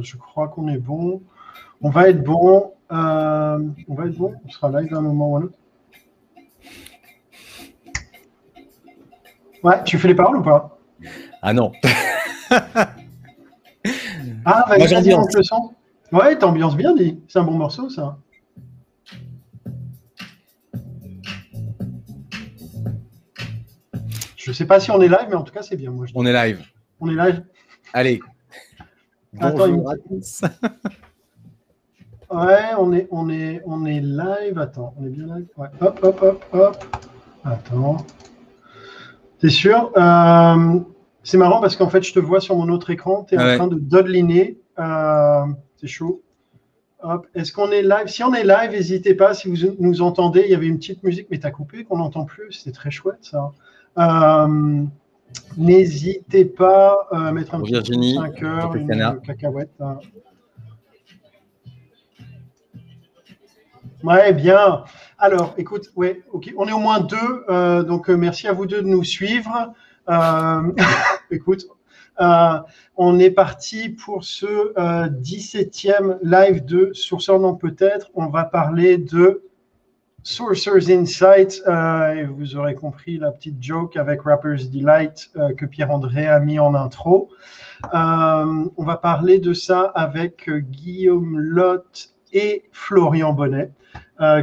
je crois qu'on est bon. On va être bon. Euh, on va être bon. On sera live à un moment ou un autre. Ouais, tu fais les paroles ou pas? Ah non. ah, vas-y, vas-y, le son. Ouais, t'ambiances bien, dit. C'est un bon morceau, ça. Je sais pas si on est live, mais en tout cas, c'est bien. Moi, on est live. On est live. Allez. Bonjour Ouais, on est, on, est, on est live. Attends, on est bien live ouais. Hop, hop, hop, hop. Attends. T'es sûr? Euh, C'est marrant parce qu'en fait, je te vois sur mon autre écran. Tu es en train de dodeliner. Euh, c'est chaud. Est-ce qu'on est live? Si on est live, n'hésitez pas. Si vous nous entendez, il y avait une petite musique, mais tu as coupé, qu'on n'entend plus. C'était très chouette, ça. Euh, n'hésitez pas à mettre un petit 5 heures, une cacahuète. Hein. Ouais, bien. Alors, écoute, ouais, ok, on est au moins deux, euh, donc euh, merci à vous deux de nous suivre. écoute, on est parti pour ce 17e live de Sourceur non peut-être. On va parler de Sourcers Insight, euh, et vous aurez compris la petite joke avec Rapper's Delight euh, que Pierre-André a mis en intro. Euh, on va parler de ça avec Guillaume Lotte et Florian Bonnet,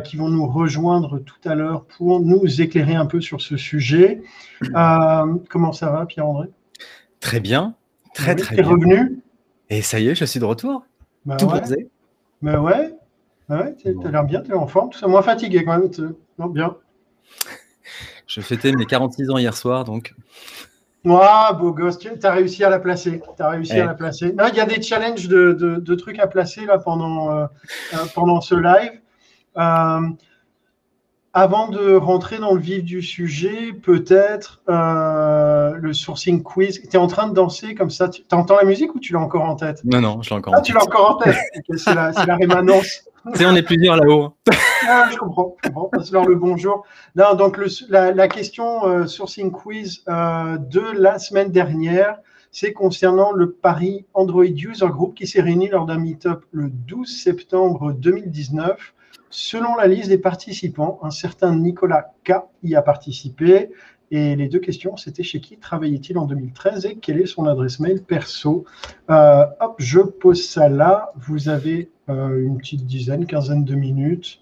qui vont nous rejoindre tout à l'heure pour nous éclairer un peu sur ce sujet. comment ça va, Pierre-André? Très bien, très très bien. revenu? Et ça y est, je suis de retour. Bah tout ouais. Mais ouais, ah ouais, t'as l'air bien, t'es en forme, tout ça, moins fatigué quand même. Non, bien. Je fêtais mes 46 ans hier soir, donc. Moi, beau gosse, tu as réussi à la placer. Tu as réussi à la placer. il y a des challenges de, de, trucs à placer là pendant, euh, euh, pendant ce live. Euh, avant de rentrer dans le vif du sujet, peut-être le sourcing quiz. Tu es en train de danser comme ça. Tu entends la musique ou tu l'as encore en tête? Non, non, je l'ai encore ah, en tête. tu l'as encore en tête. c'est la, la rémanence. On est plusieurs là-haut. ah, je comprends. Je comprends. leur le bonjour. Donc, la, question euh, sourcing quiz euh, de la semaine dernière, c'est concernant le Paris Android User Group qui s'est réuni lors d'un meet-up le 12 septembre 2019. Selon la liste des participants, un certain Nicolas K y a participé. Et les deux questions, c'était chez qui travaillait-il en 2013 et quelle est son adresse mail perso? Euh, hop, je pose ça là. Vous avez euh, une petite dizaine, quinzaine de minutes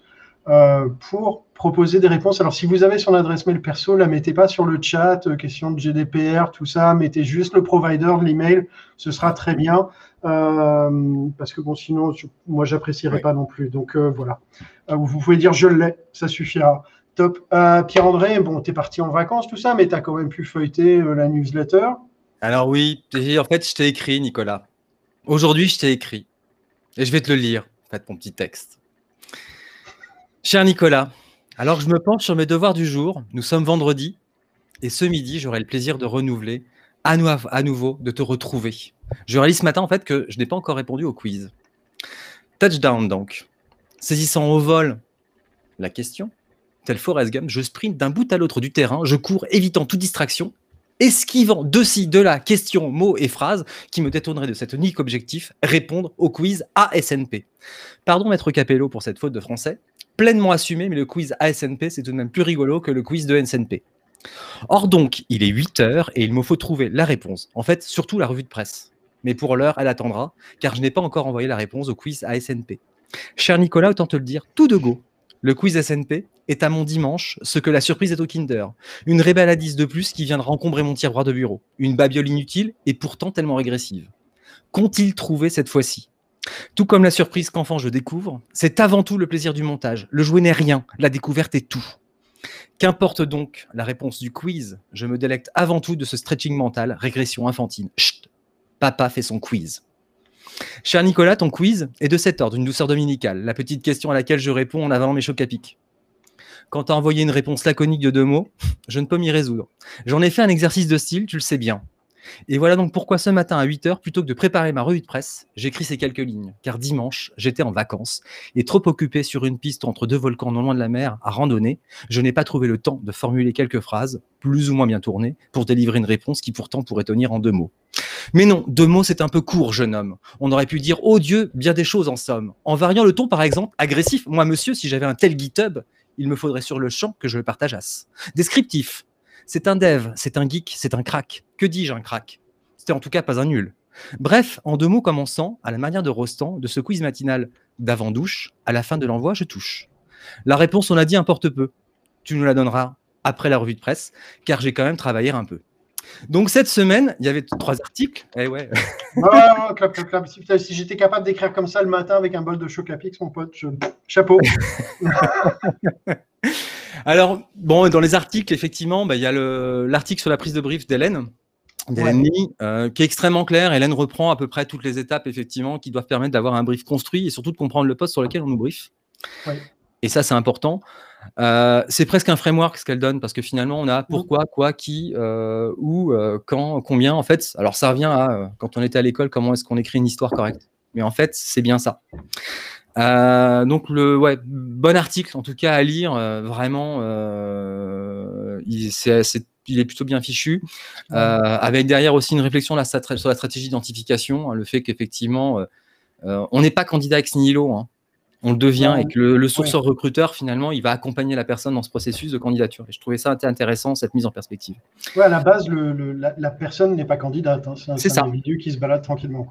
euh, pour proposer des réponses. Alors, si vous avez son adresse mail perso, la mettez pas sur le chat, question de GDPR, tout ça, mettez juste le provider de l'email, ce sera très bien. parce que bon, sinon, moi, j'apprécierais pas non plus. Donc voilà. vous pouvez dire je l'ai, ça suffira. Top. Pierre-André, bon, tu es parti en vacances, tout ça, mais tu as quand même pu feuilleter la newsletter. Alors oui, en fait, je t'ai écrit, Nicolas. Aujourd'hui, je t'ai écrit. Et je vais te le lire, faites mon petit texte. Cher Nicolas, alors je me penche sur mes devoirs du jour, nous sommes vendredi, et ce midi, j'aurai le plaisir de renouveler à, nouveau, de te retrouver. Je réalise ce matin, en fait, que je n'ai pas encore répondu au quiz. Touchdown, donc. Saisissant au vol la question, tel Forrest Gump, je sprint d'un bout à l'autre du terrain, je cours, évitant toute distraction, esquivant de ci, de là, questions, mots et phrases qui me détourneraient de cet unique objectif, répondre au quiz ASNP. Pardon, maître Capello, pour cette faute de français, pleinement assumé, mais le quiz ASNP, c'est tout de même plus rigolo que le quiz de NSNP. Or donc, il est 8 heures et il me faut trouver la réponse. En fait, surtout la revue de presse. Mais pour l'heure, elle attendra, car je n'ai pas encore envoyé la réponse au quiz ASNP. Cher Nicolas, autant te le dire, tout de go. Le quiz SNP est à mon dimanche ce que la surprise est au Kinder. Une rébelladise de plus qui vient de rencombrer mon tiroir de bureau. Une babiole inutile et pourtant tellement régressive. Qu'ont-ils trouvé cette fois-ci? Tout comme la surprise qu'enfant je découvre, c'est avant tout le plaisir du montage. Le jouet n'est rien, la découverte est tout. Qu'importe donc la réponse du quiz, je me délecte avant tout de ce stretching mental, régression infantile. Chut, papa fait son quiz. Cher Nicolas, ton quiz est de cet ordre, une douceur dominicale. La petite question à laquelle je réponds en avalant mes chocs à pic. Quand tu as envoyé une réponse laconique de deux mots, je ne peux m'y résoudre. J'en ai fait un exercice de style, tu le sais bien. Et voilà donc pourquoi ce matin à 8h, plutôt que de préparer ma revue de presse, j'écris ces quelques lignes. Car dimanche, j'étais en vacances et trop occupé sur une piste entre deux volcans non loin de la mer à randonner, je n'ai pas trouvé le temps de formuler quelques phrases, plus ou moins bien tournées, pour délivrer une réponse qui pourtant pourrait tenir en deux mots. Mais non, deux mots, c'est un peu court, jeune homme. On aurait pu dire, oh Dieu, bien des choses en somme. En variant le ton, par exemple, agressif. Moi, monsieur, si j'avais un tel GitHub, il me faudrait sur le champ que je le partageasse. Descriptif. C'est un dev, c'est un geek, c'est un crack. Que dis-je, un crack? C'était en tout cas pas un nul. Bref, en deux mots commençant, à la manière de Rostand, de ce quiz matinal d'avant-douche, à la fin de l'envoi, je touche. La réponse, on a dit, importe peu. Tu nous la donneras après la revue de presse, car j'ai quand même travaillé un peu. Donc cette semaine, il y avait trois articles. Eh ouais. Si j'étais capable d'écrire comme ça le matin avec un bol de Chocapix, mon pote, chapeau. Alors, bon, dans les articles, effectivement, bah, il y a l'article sur la prise de brief d'Hélène. D'Hélène euh, qui est extrêmement clair. Hélène reprend à peu près toutes les étapes, effectivement, qui doivent permettre d'avoir un brief construit et surtout de comprendre le poste sur lequel on nous brief. Et ça, c'est important. Euh, c'est presque un framework ce qu'elle donne parce que finalement on a mmh. pourquoi, quoi, qui, euh, où, euh, quand, combien. En fait, alors ça revient à quand on était à l'école, comment est-ce qu'on écrit une histoire correcte. Mais en fait, c'est bien ça. donc le ouais, bon article en tout cas à lire, vraiment. il, est, plutôt bien fichu, avec derrière aussi une réflexion là, sur la stratégie d'identification, hein, le fait qu'effectivement on n'est pas candidat ex nihilo. Hein on le devient et que le, sourceur recruteur, finalement, il va accompagner la personne dans ce processus de candidature. Et je trouvais ça intéressant, cette mise en perspective. Ouais, à la base, la, personne n'est pas candidate. Hein. C'est un, individu qui se balade tranquillement.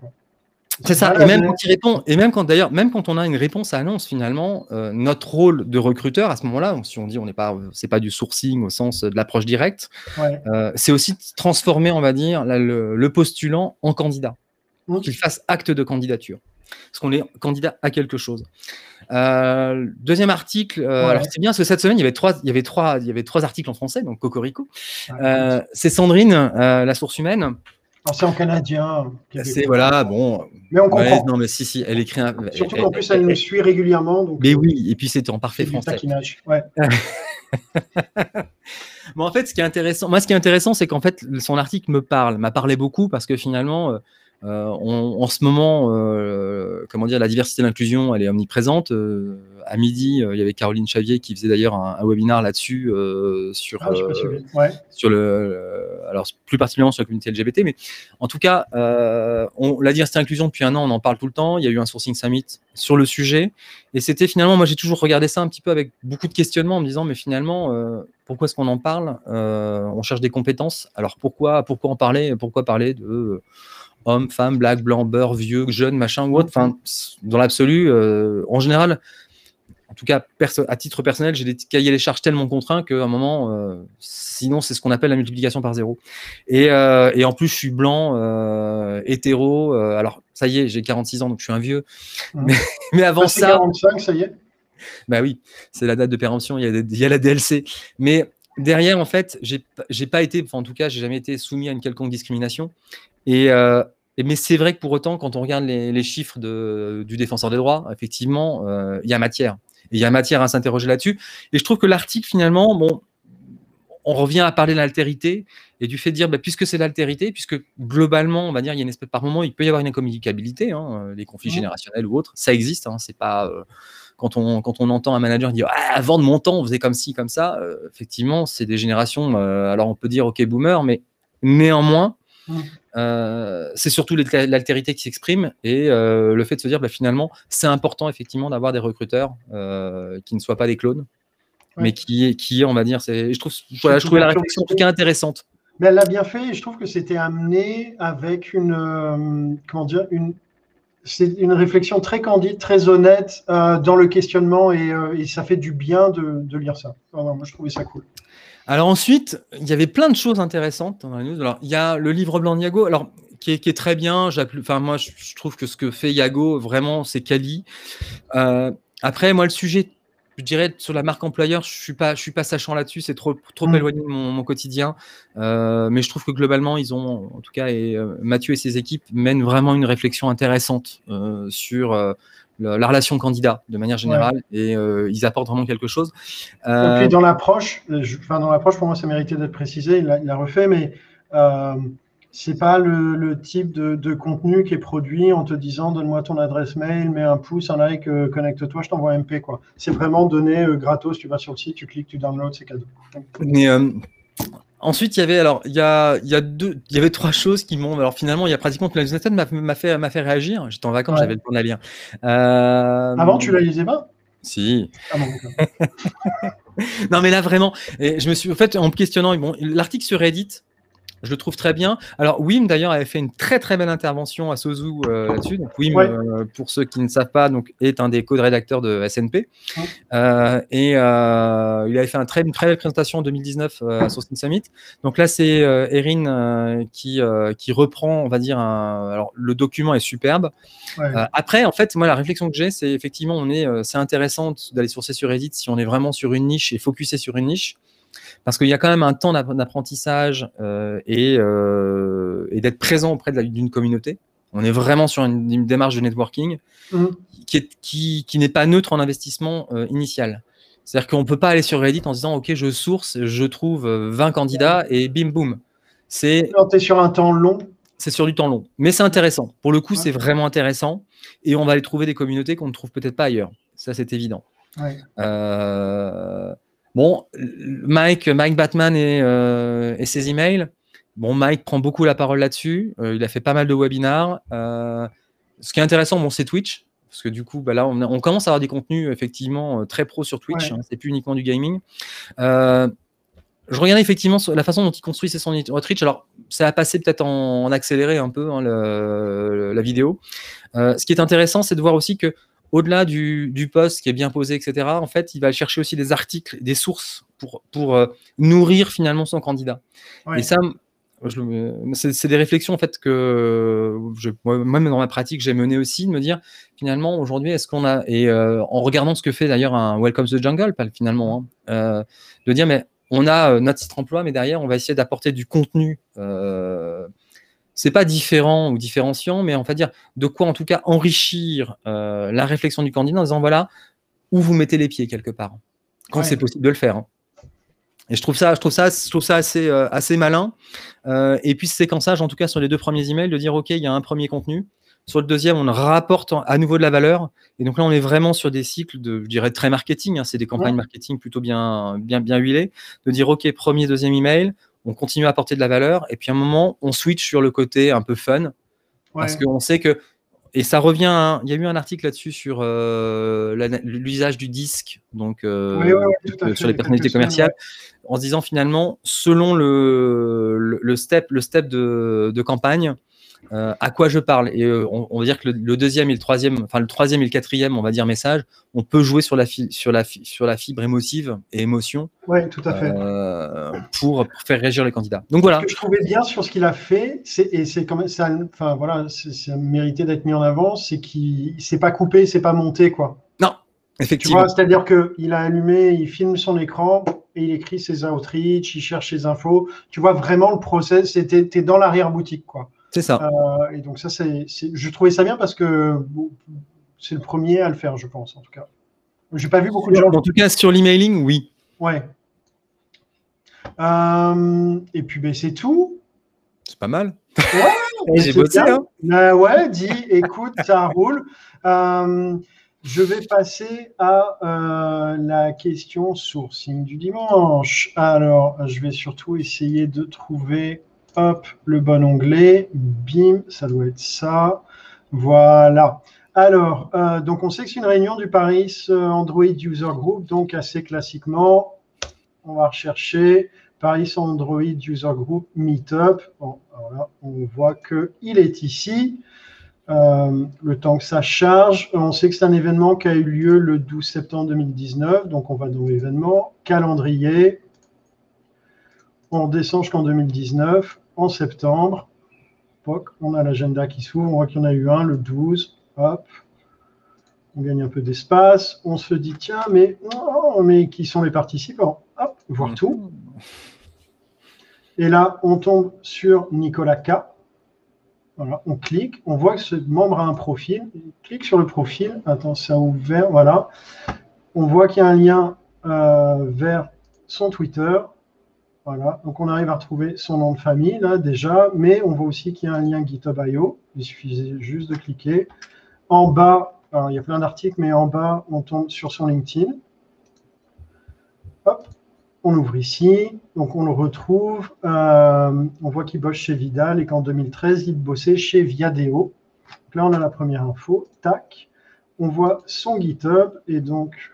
C'est ça. Et même quand il répond, et même quand d'ailleurs, même quand on a une réponse à annonce, finalement, euh, notre rôle de recruteur à ce moment-là, si on dit on n'est pas, c'est pas du sourcing au sens de l'approche directe, euh, c'est aussi transformer, on va dire, le, postulant en candidat, qu'il fasse acte de candidature parce qu'on est candidat à quelque chose. Euh, deuxième article, euh, alors c'est bien parce que cette semaine il y avait trois, il y avait trois, il y avait trois articles en français, donc Cocorico. Euh, c'est Sandrine, la source humaine. C'est en canadien. C'est voilà, bon. Mais on comprend. non, mais si, si, elle écrit. Un, Surtout qu'en plus, elle, me suit régulièrement. mais oui, et puis c'était en parfait français. Ouais. bon, en fait, ce qui est intéressant, moi, ce qui est intéressant, c'est qu'en fait, son article me parle, m'a parlé beaucoup parce que finalement, euh, en ce moment, euh, comment dire, la diversité et l'inclusion, elle est omniprésente. Euh, à midi, il y avait Caroline Chavier qui faisait d'ailleurs un, un, webinaire là-dessus sur, ah, sur le, alors plus particulièrement sur la communauté LGBT, mais en tout cas, on, la diversité et l'inclusion depuis un an, on en parle tout le temps. Il y a eu un sourcing summit sur le sujet, et c'était finalement, moi j'ai toujours regardé ça un petit peu avec beaucoup de questionnements en me disant, mais finalement, pourquoi est-ce qu'on en parle? On cherche des compétences. Alors pourquoi, pourquoi en parler? Pourquoi parler de homme, femme, black, blanc, beurre, vieux, jeune, machin ou autre. Enfin, dans l'absolu, euh, en général, en tout cas, à titre personnel, j'ai des cahiers les charges tellement contraints qu'à un moment, euh, sinon, c'est ce qu'on appelle la multiplication par zéro. Et, euh, et, en plus, je suis blanc, hétéro. alors, ça y est, j'ai 46 ans, donc je suis un vieux. Mais, mais, avant ça. 45, ça y est? Bah oui, c'est la date de péremption, il y, a il y a la DLC. Mais derrière, en fait, j'ai pas été, enfin, en tout cas, j'ai jamais été soumis à une quelconque discrimination. Euh, et, mais c'est vrai que pour autant, quand on regarde les, chiffres de, du défenseur des droits, effectivement, euh, il y a matière. Il y a matière à s'interroger là-dessus. Et je trouve que l'article, finalement, bon, on revient à parler de l'altérité et du fait de dire, bah, puisque c'est l'altérité, puisque globalement, on va dire, il y a une espèce par moment, il peut y avoir une incommunicabilité, hein, les conflits mmh. générationnels ou autres, ça existe. Hein, c'est pas euh, quand on quand on entend un manager dire, ah, avant de mon temps, on faisait comme ci, comme ça. effectivement, c'est des générations. alors on peut dire, ok, boomer, mais néanmoins, mmh. Euh, c'est surtout l'altérité qui s'exprime et euh, le fait de se dire bah, finalement c'est important effectivement d'avoir des recruteurs euh, qui ne soient pas des clones, mais qui, qui on va dire, je trouve, je trouvais la réflexion en tout cas intéressante. Mais elle l'a bien fait et je trouve que c'était amené avec une, comment dire, une, c'est une réflexion très candide, très honnête dans le questionnement et, ça fait du bien de, lire ça. moi, je trouvais ça cool. Alors ensuite, il y avait plein de choses intéressantes dans la news. Alors, il y a le livre blanc de Yago, alors, qui, est, très bien. Enfin, moi, je, trouve que ce que fait Yago, vraiment, c'est quali. Euh, après, moi, le sujet, je dirais, sur la marque employeur, je ne suis, pas, je suis pas sachant là-dessus. C'est trop, trop mm. éloigné de mon, quotidien. Euh, mais je trouve que globalement, ils ont, en tout cas, et, euh, Mathieu et ses équipes mènent vraiment une réflexion intéressante sur la relation candidat de manière générale et euh, ils apportent vraiment quelque chose. Euh... Et puis dans l'approche, enfin dans l'approche pour moi ça méritait d'être précisé, il l'a refait, mais euh, c'est pas le, type de, contenu qui est produit en te disant donne-moi ton adresse mail, mets un pouce, un like, euh, connecte-toi, je t'envoie un MP quoi. C'est vraiment donné euh, gratos, tu vas sur le site, tu cliques, tu downloads, c'est cadeau. Mais Ensuite, il y avait alors il y a, il y a deux il y avait trois choses qui m'ont alors finalement il y a pratiquement que la newsletter m'a fait m'a fait réagir. J'étais en vacances, Ouais. j'avais le temps de la lire. Euh, Avant, tu la lisais pas? Si. Ah bon. Non mais là vraiment, et je me suis en fait en me questionnant bon l'article sur Reddit, je le trouve très bien. Alors Wim d'ailleurs avait fait une très très belle intervention à Sozu euh, là-dessus. Donc Wim, Ouais. euh, pour ceux qui ne savent pas, donc est un des co-rédacteurs de SNP Ouais. Euh, et euh, il avait fait un très, une très belle présentation en 2019 euh, à Sourcing Summit. Donc là c'est Erin qui qui reprend, on va dire, un, alors le document est superbe. Ouais. Après, en fait, moi, la réflexion que j'ai, c'est effectivement, on est, c'est intéressant d'aller sourcer sur Reddit si on est vraiment sur une niche et focusé sur une niche, parce qu'il y a quand même un temps d'app- d'apprentissage euh, et, euh, et d'être présent auprès d'une communauté. On est vraiment sur une, une démarche de networking Mhm. qui est- qui, qui n'est pas neutre en investissement euh, initial. C'est-à-dire qu'on ne peut pas aller sur Reddit en disant, OK, je source, je trouve euh, 20 candidats et bim, boum. C'est sur un temps long, c'est sur du temps long. Mais c'est intéressant. Pour le coup, Ouais. c'est vraiment intéressant. Et on va aller trouver des communautés qu'on ne trouve peut-être pas ailleurs. Ça, c'est évident. ouais. Euh, Bon, Mike, Mike Batman et, euh, et ses emails. Bon, Mike prend beaucoup la parole là-dessus. Euh, il a fait pas mal de webinars. Euh, ce qui est intéressant, bon, c'est Twitch. Parce que du coup, bah là, on, a- on commence à avoir des contenus effectivement très pro sur Twitch. Ouais. hein, c'est plus uniquement du gaming. Je regardais effectivement la façon dont il construisait son Twitch. Alors, ça a passé peut-être en, en accéléré un peu hein, le- la vidéo. Ce qui est intéressant, c'est de voir aussi que au-delà du, du post qui est bien posé, etc., en fait, il va chercher aussi des articles, des sources pour, pour euh, nourrir finalement son candidat. Ouais. Et ça, c'est des réflexions en fait que je, moi, même dans ma pratique j'ai mené aussi de me dire finalement aujourd'hui est-ce qu'on a et euh, en regardant ce que fait d'ailleurs un Welcome to the Jungle finalement hein, euh, de dire mais on a notre site emploi mais derrière on va essayer d'apporter du contenu c'est pas différent ou différenciant mais on va dire de quoi en tout cas enrichir euh, la réflexion du candidat en disant voilà où vous mettez les pieds quelque part quand Ouais. c'est possible de le faire hein. Et je trouve ça, je trouve ça, je trouve ça assez, euh, assez malin. Euh, et puis ce séquençage, en tout cas sur les deux premiers emails, de dire ok, il y a un premier contenu. Sur le deuxième, on rapporte à nouveau de la valeur. Et donc là, on est vraiment sur des cycles de, je dirais, très marketing. hein. c'est des campagnes Ouais. marketing plutôt bien, bien, bien huilées. De dire ok, premier, deuxième email, on continue à apporter de la valeur. Et puis à un moment, on switch sur le côté un peu fun. Parce Ouais. qu'on sait que, et ça revient, à- il y a eu un article là-dessus sur euh, l'usage du disque, donc euh, Oui, euh, sur les personnalités commerciales, en se disant finalement, selon le, le, le step, le step de, de campagne, euh, à quoi je parle. Et euh, on, on va dire que le, le deuxième et le troisième, enfin le troisième et le quatrième, on va dire message, on peut jouer sur la, fi- sur la, fi- sur la fibre émotive et émotion Ouais, tout à fait. euh, pour, pour faire réagir les candidats. Donc voilà. Ce que je trouvais bien sur ce qu'il a fait, c'est, et c'est quand même, ça, enfin voilà, c'est, ça méritait d'être mis en avant, c'est qu'il s'est pas coupé, c'est pas monté quoi. Non, Tu effectivement. c'est-à-dire que il a allumé, il filme son écran et il écrit ses outreach, il cherche ses infos. Tu vois vraiment le process, c'était t'es dans l'arrière boutique quoi. C'est ça. Euh, et donc ça, c'est, je trouvais ça bien parce que bon, c'est le premier à le faire, je pense en tout cas. J'ai pas vu beaucoup de gens. En tout cas, sur l'emailing, oui. Ouais. Euh, et puis ben, c'est tout. C'est pas mal. Ouais, J'ai bossé, hein. Euh, ouais, dis, écoute, ça roule. Euh, je vais passer à la question sourcing du dimanche. Alors, je vais surtout essayer de trouver hop, le bon onglet. Bim, ça doit être ça. Voilà. Alors, euh, donc on sait que c'est une réunion du Paris euh, Android User Group, donc assez classiquement, on va rechercher Paris Android User Group Meetup. On voit qu'il est ici. Euh, le temps que ça charge, on sait que c'est un événement qui a eu lieu le 12 septembre 2019, donc on va dans l'événement, calendrier, on descend jusqu'en 2019, en septembre, Poc, on a l'agenda qui s'ouvre, on voit qu'il y en a eu un le 12, hop, on gagne un peu d'espace, on se dit tiens, mais, oh, mais qui sont les participants? Hop, voir tout. Et là, on tombe sur Nicolas K. Voilà, on clique, on voit que ce membre a un profil. On clique sur le profil. Attends, ça a ouvert. Voilà. On voit qu'il y a un lien euh, vers son Twitter. Voilà. Donc, on arrive à retrouver son nom de famille, là, déjà. Mais on voit aussi qu'il y a un lien GitHub.io. Il suffisait juste de cliquer. En bas, il y a plein d'articles, mais en bas, on tombe sur son LinkedIn. Hop. on ouvre ici, donc on le retrouve. Euh, on voit qu'il bosse chez Vidal et qu'en 2013, il bossait chez Viadeo. Donc là, on a la première info. Tac. On voit son GitHub et donc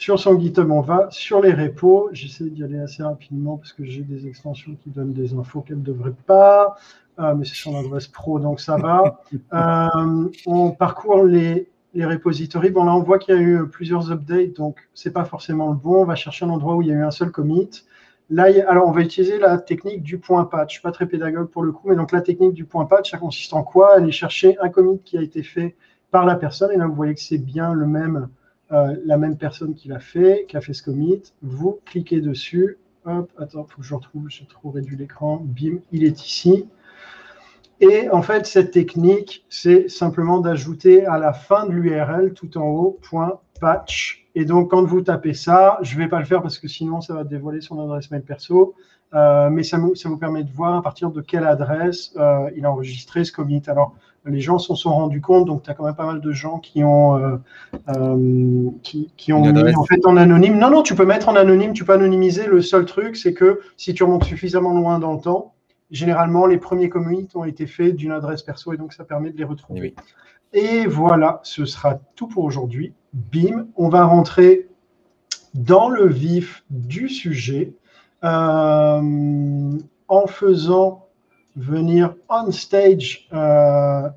sur son GitHub, on va sur les repos. J'essaie d'y aller assez rapidement parce que j'ai des extensions qui donnent des infos qu'elles ne devraient pas. Euh, mais c'est son adresse pro, donc ça va. Euh, on parcourt les, les repositories. Bon, là, on voit qu'il y a eu plusieurs updates, donc c'est pas forcément le bon. On va chercher un endroit où il y a eu un seul commit. Là, alors, on va utiliser la technique du point patch. Je suis pas très pédagogue pour le coup, mais donc la technique du point patch, ça consiste en quoi? Aller chercher un commit qui a été fait par la personne. Et là, vous voyez que c'est bien le même, euh, la même personne qui l'a fait, qui a fait ce commit. Vous cliquez dessus. Hop, attends, faut que je retrouve. J'ai trop réduit l'écran. Bim, il est ici. Et en fait, cette technique, c'est simplement d'ajouter à la fin de l'URL tout en haut point patch. Et donc, quand vous tapez ça, je ne vais pas le faire parce que sinon, ça va dévoiler son adresse mail perso. Euh, mais ça, vous permet de voir à partir de quelle adresse euh, il a enregistré ce commit. Alors, les gens s'en sont rendus compte, donc tu as quand même pas mal de gens qui ont, euh, euh qui, qui, ont mis en fait en anonyme. Non, non, tu peux mettre en anonyme, tu peux anonymiser. Le seul truc, c'est que si tu remontes suffisamment loin dans le temps, généralement, les premiers commits ont été faits d'une adresse perso et donc ça permet de les retrouver. Et voilà, ce sera tout pour aujourd'hui. Bim, on va rentrer dans le vif du sujet euh, en faisant venir on stage euh,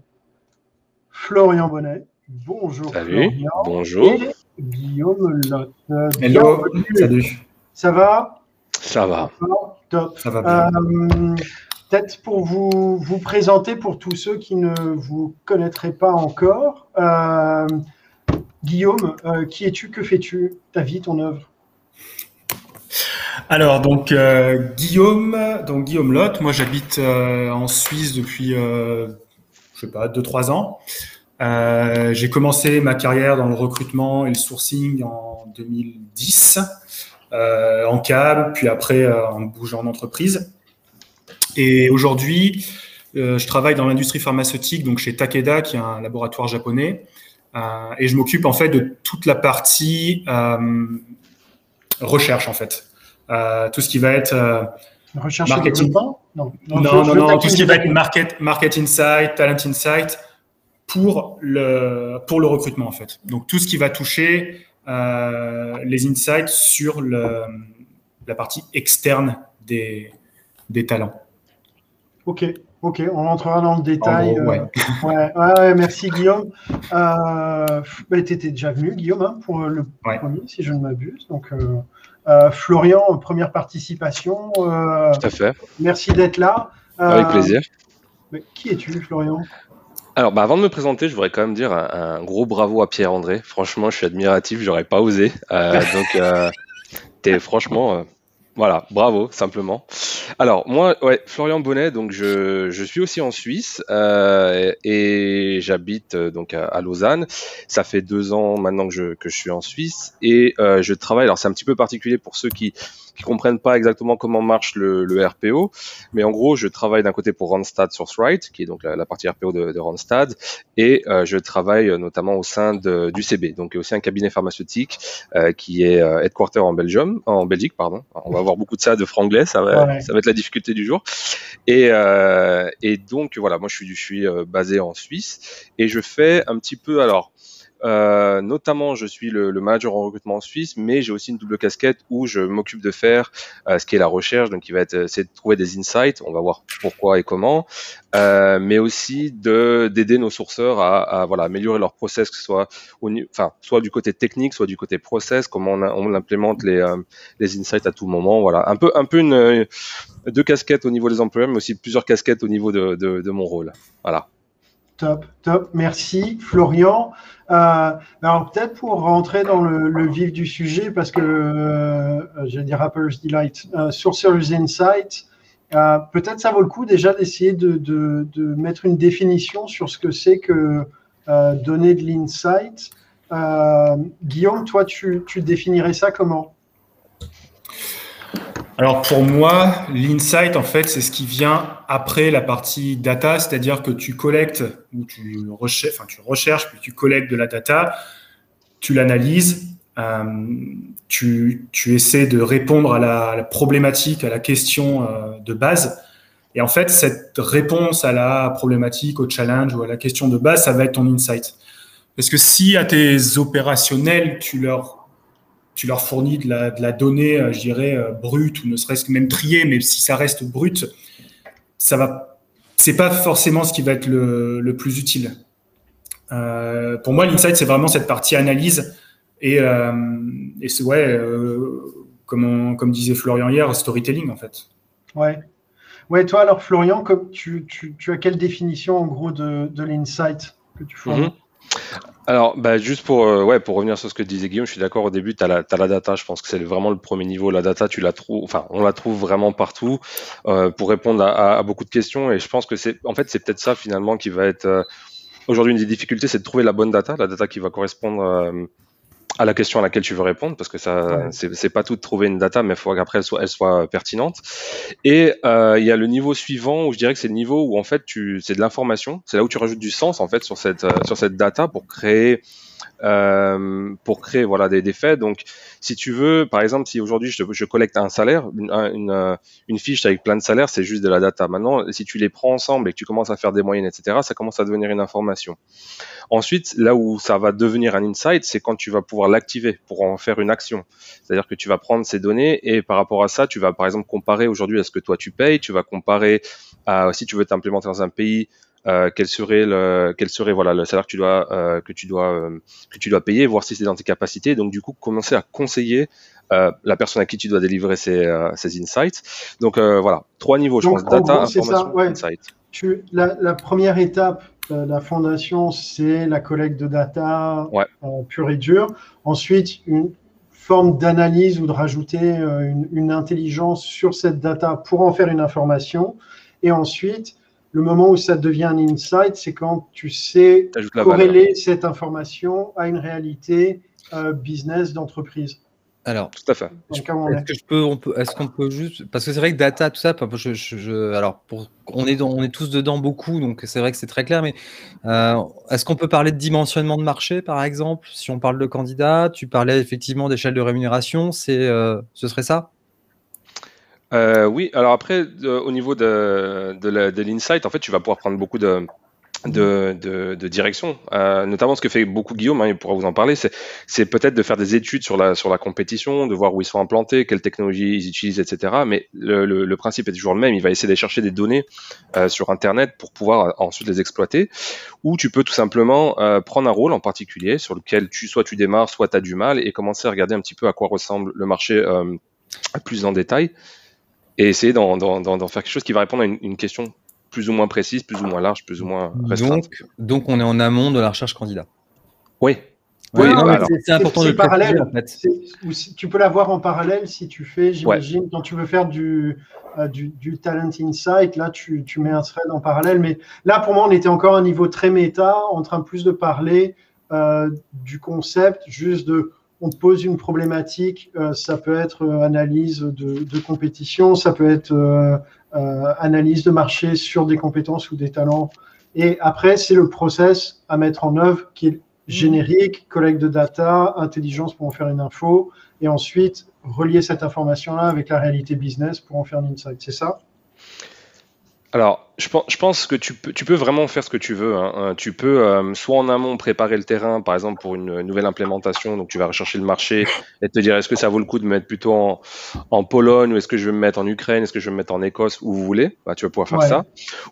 Florian Bonnet. Bonjour Salut, bonjour. Et Guillaume Lotte. Hello, salut. Ça va? Ça va. Top. Euh, peut-être pour vous, vous présenter pour tous ceux qui ne vous connaîtraient pas encore. Euh, Guillaume, euh, qui es-tu? Que fais-tu? Ta vie, ton œuvre? Alors donc Guillaume, donc Guillaume Lotte, moi j'habite en Suisse depuis je sais pas deux trois ans. j'ai commencé ma carrière dans le recrutement et le sourcing en 2010 euh, en câble, puis après euh, en bougeant en entreprise. Et aujourd'hui, euh, je travaille dans l'industrie pharmaceutique, donc chez Takeda, qui est un laboratoire japonais, et je m'occupe en fait de toute la partie recherche en fait, tout ce qui va être recherche marketing. Non, non, non, non, tout ce qui va être market, market insight, talent insight pour le pour le recrutement en fait. Donc tout ce qui va toucher euh, les insights sur le, la partie externe des, des talents. Ok, ok, on rentrera dans le détail. Euh, ouais. ouais. merci Guillaume. Euh, bah, tu étais déjà venu, Guillaume, hein, pour le premier, si je ne m'abuse. Donc, euh, Florian, première participation. Tout à fait. Merci d'être là. Avec plaisir. qui es-tu, Florian? Alors, bah, avant de me présenter, je voudrais quand même dire un, gros bravo à Pierre-André. Franchement, je suis admiratif, j'aurais pas osé. Euh, donc, euh, t'es franchement, euh, voilà, bravo, simplement. Alors, moi, ouais, Florian Bonnet, donc je, je suis aussi en Suisse euh, et j'habite euh, donc à, Lausanne. Ça fait deux ans maintenant que je, que je suis en Suisse et euh, je travaille. Alors, c'est un petit peu particulier pour ceux qui qui comprennent pas exactement comment marche le, le RPO, mais en gros, je travaille d'un côté pour Randstad Sourceright, qui est donc la, partie RPO de, de Randstad, et euh, je travaille notamment au sein de, du CB, donc aussi un cabinet pharmaceutique euh, qui est euh, headquarter en Belgium, en Belgique, pardon. On va avoir beaucoup de ça de franglais, ça va, ça va être la difficulté du jour. Et, euh, et donc voilà, moi je suis, je suis basé en Suisse et je fais un petit peu alors euh, notamment, je suis le, le, manager en recrutement en Suisse, mais j'ai aussi une double casquette où je m'occupe de faire euh, ce qui est la recherche, donc il va être c'est de trouver des insights. On va voir pourquoi et comment, euh, mais aussi de d'aider nos sourceurs à, à, voilà améliorer leur process, que ce soit au, enfin soit du côté technique, soit du côté process, comment on, on implémente les euh, les insights à tout moment. Voilà, un peu un peu une deux casquettes au niveau des employeurs, mais aussi plusieurs casquettes au niveau de, de, de mon rôle. Voilà. Top, top. Merci, Florian. Euh, alors, peut-être pour rentrer dans le, vif du sujet, parce que euh, dit Rapper's Delight, euh, Sorcerer's Insight, euh, peut-être ça vaut le coup déjà d'essayer de, mettre une définition sur ce que c'est que euh, donner de l'insight. Guillaume, toi, tu définirais ça comment? Alors pour moi, l'insight, en fait, c'est ce qui vient après la partie data, c'est-à-dire que tu collectes ou tu recherches, enfin, tu recherches, puis tu collectes de la data, tu l'analyses, tu, tu, essaies de répondre à la, problématique, à la question de base. Et en fait, cette réponse à la problématique, au challenge ou à la question de base, ça va être ton insight. Parce que si à tes opérationnels, tu leur, tu leur fournis de la, de la donnée, euh, je dirais, euh, brute, ou ne serait-ce que même triée, mais si ça reste brut, ça va, c'est pas forcément ce qui va être le, le plus utile. Euh, pour moi, l'insight, c'est vraiment cette partie analyse et, euh, et c'est ouais, euh, comme, comme disait Florian hier, storytelling en fait. Ouais. Ouais, toi alors Florian, comme tu, tu, tu as quelle définition en gros de, de l'insight que tu fournis mhm. Alors, bah, juste pour, euh, ouais, pour revenir sur ce que disait Guillaume, je suis d'accord au début, tu as, la, la data, je pense que c'est vraiment le premier niveau. La data, tu la trouves, enfin, on la trouve vraiment partout euh, pour répondre à, à, beaucoup de questions. Et je pense que c'est, en fait, c'est peut-être ça finalement qui va être. Euh, aujourd'hui, une des difficultés, c'est de trouver la bonne data, la data qui va correspondre euh, à la question à laquelle tu veux répondre, parce que ça, c'est pas tout de trouver une data, mais il faut qu'après elle soit, elle soit pertinente. Et euh, il y a le niveau suivant où je dirais que c'est le niveau où en fait tu, c'est de l'information, c'est là où tu rajoutes du sens en fait sur cette euh, sur cette data pour créer euh, pour créer voilà des, des, faits. Donc, si tu veux, par exemple, si aujourd'hui je, je, collecte un salaire, une, une, euh, une, fiche avec plein de salaires, c'est juste de la data. Maintenant, si tu les prends ensemble et que tu commences à faire des moyennes, etc., ça commence à devenir une information. Ensuite, là où ça va devenir un insight, c'est quand tu vas pouvoir l'activer pour en faire une action. C'est-à-dire que tu vas prendre ces données et par rapport à ça, tu vas par exemple comparer aujourd'hui à ce que toi tu payes, tu vas comparer à si tu veux t'implémenter dans un pays euh, quel serait le quel serait voilà le salaire que tu dois euh, que tu dois euh, que tu dois payer voir si c'est dans tes capacités. Donc du coup commencer à conseiller la personne à qui tu dois délivrer ces, ces insights. Donc voilà trois niveaux je pense data information ouais. insight. Tu, la, la, première étape la fondation c'est la collecte de data ouais. pure et dure. Ensuite une forme d'analyse ou de rajouter une, une intelligence sur cette data pour en faire une information. Et ensuite le moment où ça devient un insight, c'est quand tu sais corréler cette information à une réalité euh, business d'entreprise. Alors, tout à fait. Est-ce que je peux, on peut, est-ce qu'on peut juste, parce que c'est vrai que data, tout ça, je, je, alors pour, on est dans, on est tous dedans beaucoup, donc c'est vrai que c'est très clair, mais euh, est-ce qu'on peut parler de dimensionnement de marché, par exemple, si on parle de candidats, tu parlais effectivement d'échelle de rémunération, c'est, euh, ce serait ça? Euh, oui, alors après, au niveau de, de l'insight, en fait, tu vas pouvoir prendre beaucoup de, de, de, de direction, euh, notamment ce que fait beaucoup Guillaume, hein, il pourra vous en parler, c'est peut-être de faire des études sur la, sur la compétition, de voir où ils sont implantés, quelles technologies ils utilisent, etc. Mais le, le, le principe est toujours le même, il va essayer d'aller chercher des données euh, sur Internet pour pouvoir euh, ensuite les exploiter, ou tu peux tout simplement euh, prendre un rôle en particulier sur lequel tu, soit tu démarres, soit tu as du mal, et commencer à regarder un petit peu à quoi ressemble le marché euh, plus en détail, et essayer d'en faire quelque chose qui va répondre à une, une, question plus ou moins précise, plus ou moins large, plus ou moins restreinte. Donc, donc on est en amont de la recherche candidat. Oui. Oui, c'est important de le parallèle. En fait. tu peux l'avoir en parallèle si tu fais, j'imagine, ouais. quand tu veux faire du, euh, du, du, talent insight, là tu, tu, mets un thread en parallèle. Mais là, pour moi, on était encore à un niveau très méta, en train plus de parler euh, du concept, juste de on pose une problématique, euh, ça peut être euh, analyse de, compétition, ça peut être euh, analyse de marché sur des compétences ou des talents. Et après, c'est le process à mettre en œuvre qui est générique, collecte de data, intelligence pour en faire une info, et ensuite relier cette information-là avec la réalité business pour en faire une insight. C'est ça? Alors, je pense, que tu peux, tu peux vraiment faire ce que tu veux. Hein. Euh, tu peux euh, soit en amont préparer le terrain, par exemple pour une nouvelle implémentation, donc tu vas rechercher le marché et te dire est-ce que ça vaut le coup de me mettre plutôt en, en Pologne ou est-ce que je vais me mettre en Ukraine, est-ce que je vais me mettre en Écosse, où vous voulez. Bah, tu vas pouvoir faire ouais. ça.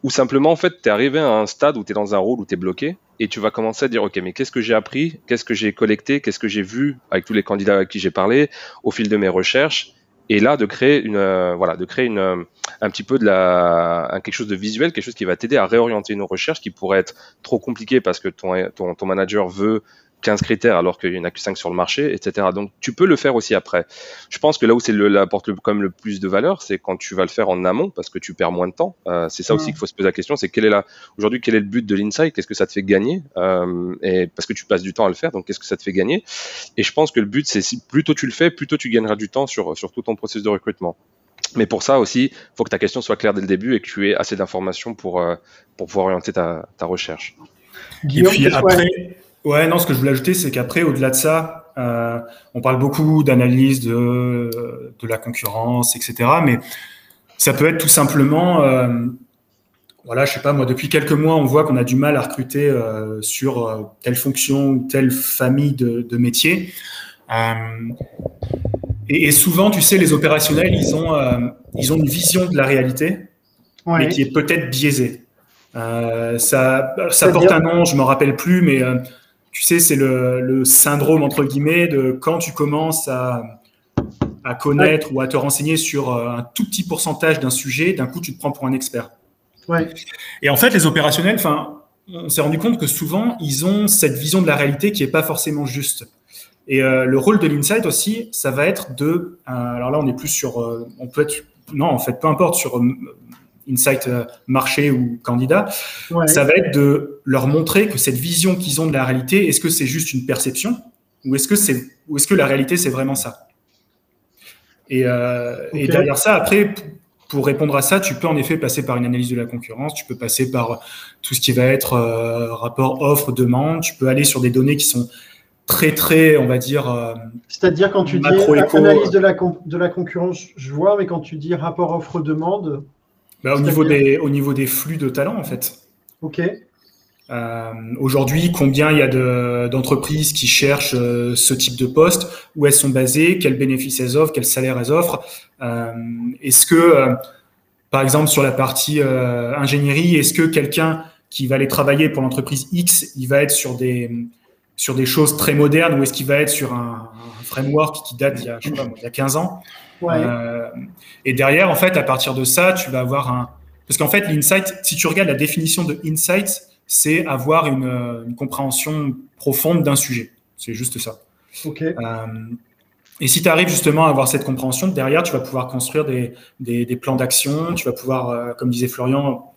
Ou simplement, en fait, tu es arrivé à un stade où tu es dans un rôle où tu es bloqué et tu vas commencer à dire ok, mais qu'est-ce que j'ai appris, qu'est-ce que j'ai collecté, qu'est-ce que j'ai vu avec tous les candidats avec qui j'ai parlé au fil de mes recherches et là de créer une euh, voilà de créer une euh, un petit peu de la quelque chose de visuel quelque chose qui va t'aider à réorienter nos recherches qui pourrait être trop compliqué parce que ton ton, ton manager veut 15 critères alors qu'il n'y en a que 5 sur le marché, etc. Donc tu peux le faire aussi après. Je pense que là où c'est le, apporte le, comme le plus de valeur, c'est quand tu vas le faire en amont parce que tu perds moins de temps. Euh, c'est ça aussi qu'il faut se poser la question, c'est quel est la aujourd'hui quel est le but de l'insight, qu'est-ce que ça te fait gagner? Euh, et parce que tu passes du temps à le faire, donc qu'est-ce que ça te fait gagner? Et je pense que le but c'est si plus tôt tu le fais, plus tôt tu gagneras du temps sur sur tout ton processus de recrutement. Mais pour ça aussi, il faut que ta question soit claire dès le début et que tu aies assez d'informations pour, euh, pour pouvoir orienter ta, ta recherche. Guillaume, et puis après, Ouais, non, ce que je voulais ajouter, c'est qu'après, au-delà de ça, on parle beaucoup d'analyse de, de la concurrence, etc. Mais ça peut être tout simplement voilà, je sais pas, moi, depuis quelques mois, on voit qu'on a du mal à recruter euh, sur euh, telle fonction ou telle famille de, de métiers. Euh, et, et, souvent, tu sais, les opérationnels, ils ont, euh, ils ont une vision de la réalité, ouais. mais qui est peut-être biaisée. Euh, ça, ça porte un nom, je me rappelle plus, mais tu sais, c'est le, le, syndrome entre guillemets de quand tu commences à, à connaître ouais. ou à te renseigner sur un tout petit pourcentage d'un sujet, d'un coup, tu te prends pour un expert. Ouais. Et en fait, les opérationnels, enfin, on s'est rendu compte que souvent, ils ont cette vision de la réalité qui est pas forcément juste. Et euh, le rôle de l'insight aussi, ça va être de. Euh, alors là, on est plus sur. Euh, on peut être. Non, en fait, peu importe sur euh, insight euh, marché ou candidat. Ouais. Ça va être de leur montrer que cette vision qu'ils ont de la réalité, est-ce que c'est juste une perception ou est-ce que c'est ou est-ce que la réalité c'est vraiment ça? Et, okay. et derrière ça, après, pour répondre à ça, tu peux en effet passer par une analyse de la concurrence, tu peux passer par tout ce qui va être euh, rapport offre-demande, tu peux aller sur des données qui sont très très, on va dire. Euh, C'est-à-dire quand tu dis analyse de la, de la concurrence, je vois, mais quand tu dis rapport offre-demande. Bah, au, niveau des, au niveau des flux de talents, en fait. Ok. Euh, Aujourd'hui, combien il y a d'entreprises qui cherchent euh, ce type de poste, où elles sont basées, quels bénéfices elles offrent, quels salaires elles offrent? Euh, est-ce que, euh, par exemple, sur la partie euh, ingénierie, est-ce que quelqu'un qui va aller travailler pour l'entreprise X, il va être sur des sur des choses très modernes, ou est-ce qu'il va être sur un, un, framework qui date il y a, je sais pas, il y a 15 ans ouais. Et derrière, en fait, à partir de ça, tu vas avoir un parce qu'en fait, l'insight, si tu regardes la définition de insight, c'est avoir une, une, compréhension profonde d'un sujet. C'est juste ça. Euh, et si tu arrives justement à avoir cette compréhension, derrière, tu vas pouvoir construire des, des, des plans d'action, tu vas pouvoir, euh, comme disait Florian,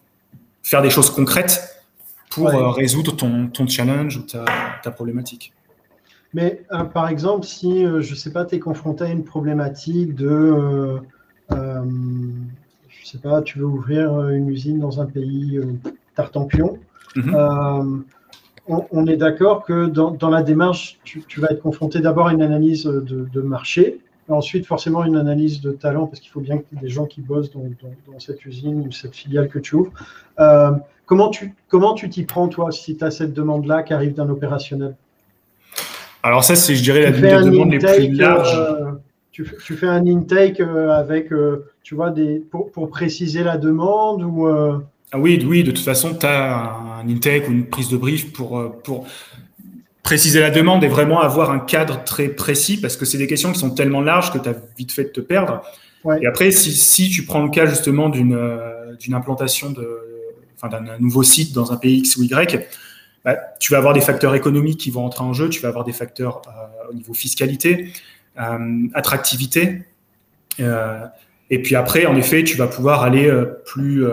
faire des choses concrètes pour ouais. euh, résoudre ton, ton, challenge ou ta, ta problématique. Mais euh, par exemple, si, euh, je ne sais pas, tu es confronté à une problématique de, je ne sais pas, tu veux ouvrir une usine dans un pays tartampion, Mm -hmm. on, on, est d'accord que dans, dans, la démarche, tu, tu, vas être confronté d'abord à une analyse de, de, marché, ensuite forcément une analyse de talent, parce qu'il faut bien que des gens qui bossent dans, dans, dans, cette usine ou cette filiale que tu ouvres. Euh, comment tu comment tu t'y prends, toi, si tu as cette demande-là qui arrive d'un opérationnel? Alors ça, c'est, je dirais, la demande les plus larges. Euh, tu, tu, fais un intake euh, avec, euh, tu vois, des, pour, pour, préciser la demande ou ah oui, oui, de toute façon, tu as un intake ou une prise de brief pour, pour préciser la demande et vraiment avoir un cadre très précis parce que c'est des questions qui sont tellement larges que tu as vite fait de te perdre. Ouais. Et après, si, si, tu prends le cas justement d'une d'une implantation de, enfin, d'un nouveau site dans un pays X ou Y, bah, tu vas avoir des facteurs économiques qui vont entrer en jeu, tu vas avoir des facteurs euh, au niveau fiscalité, euh, attractivité. Euh, et puis après, en effet, tu vas pouvoir aller plus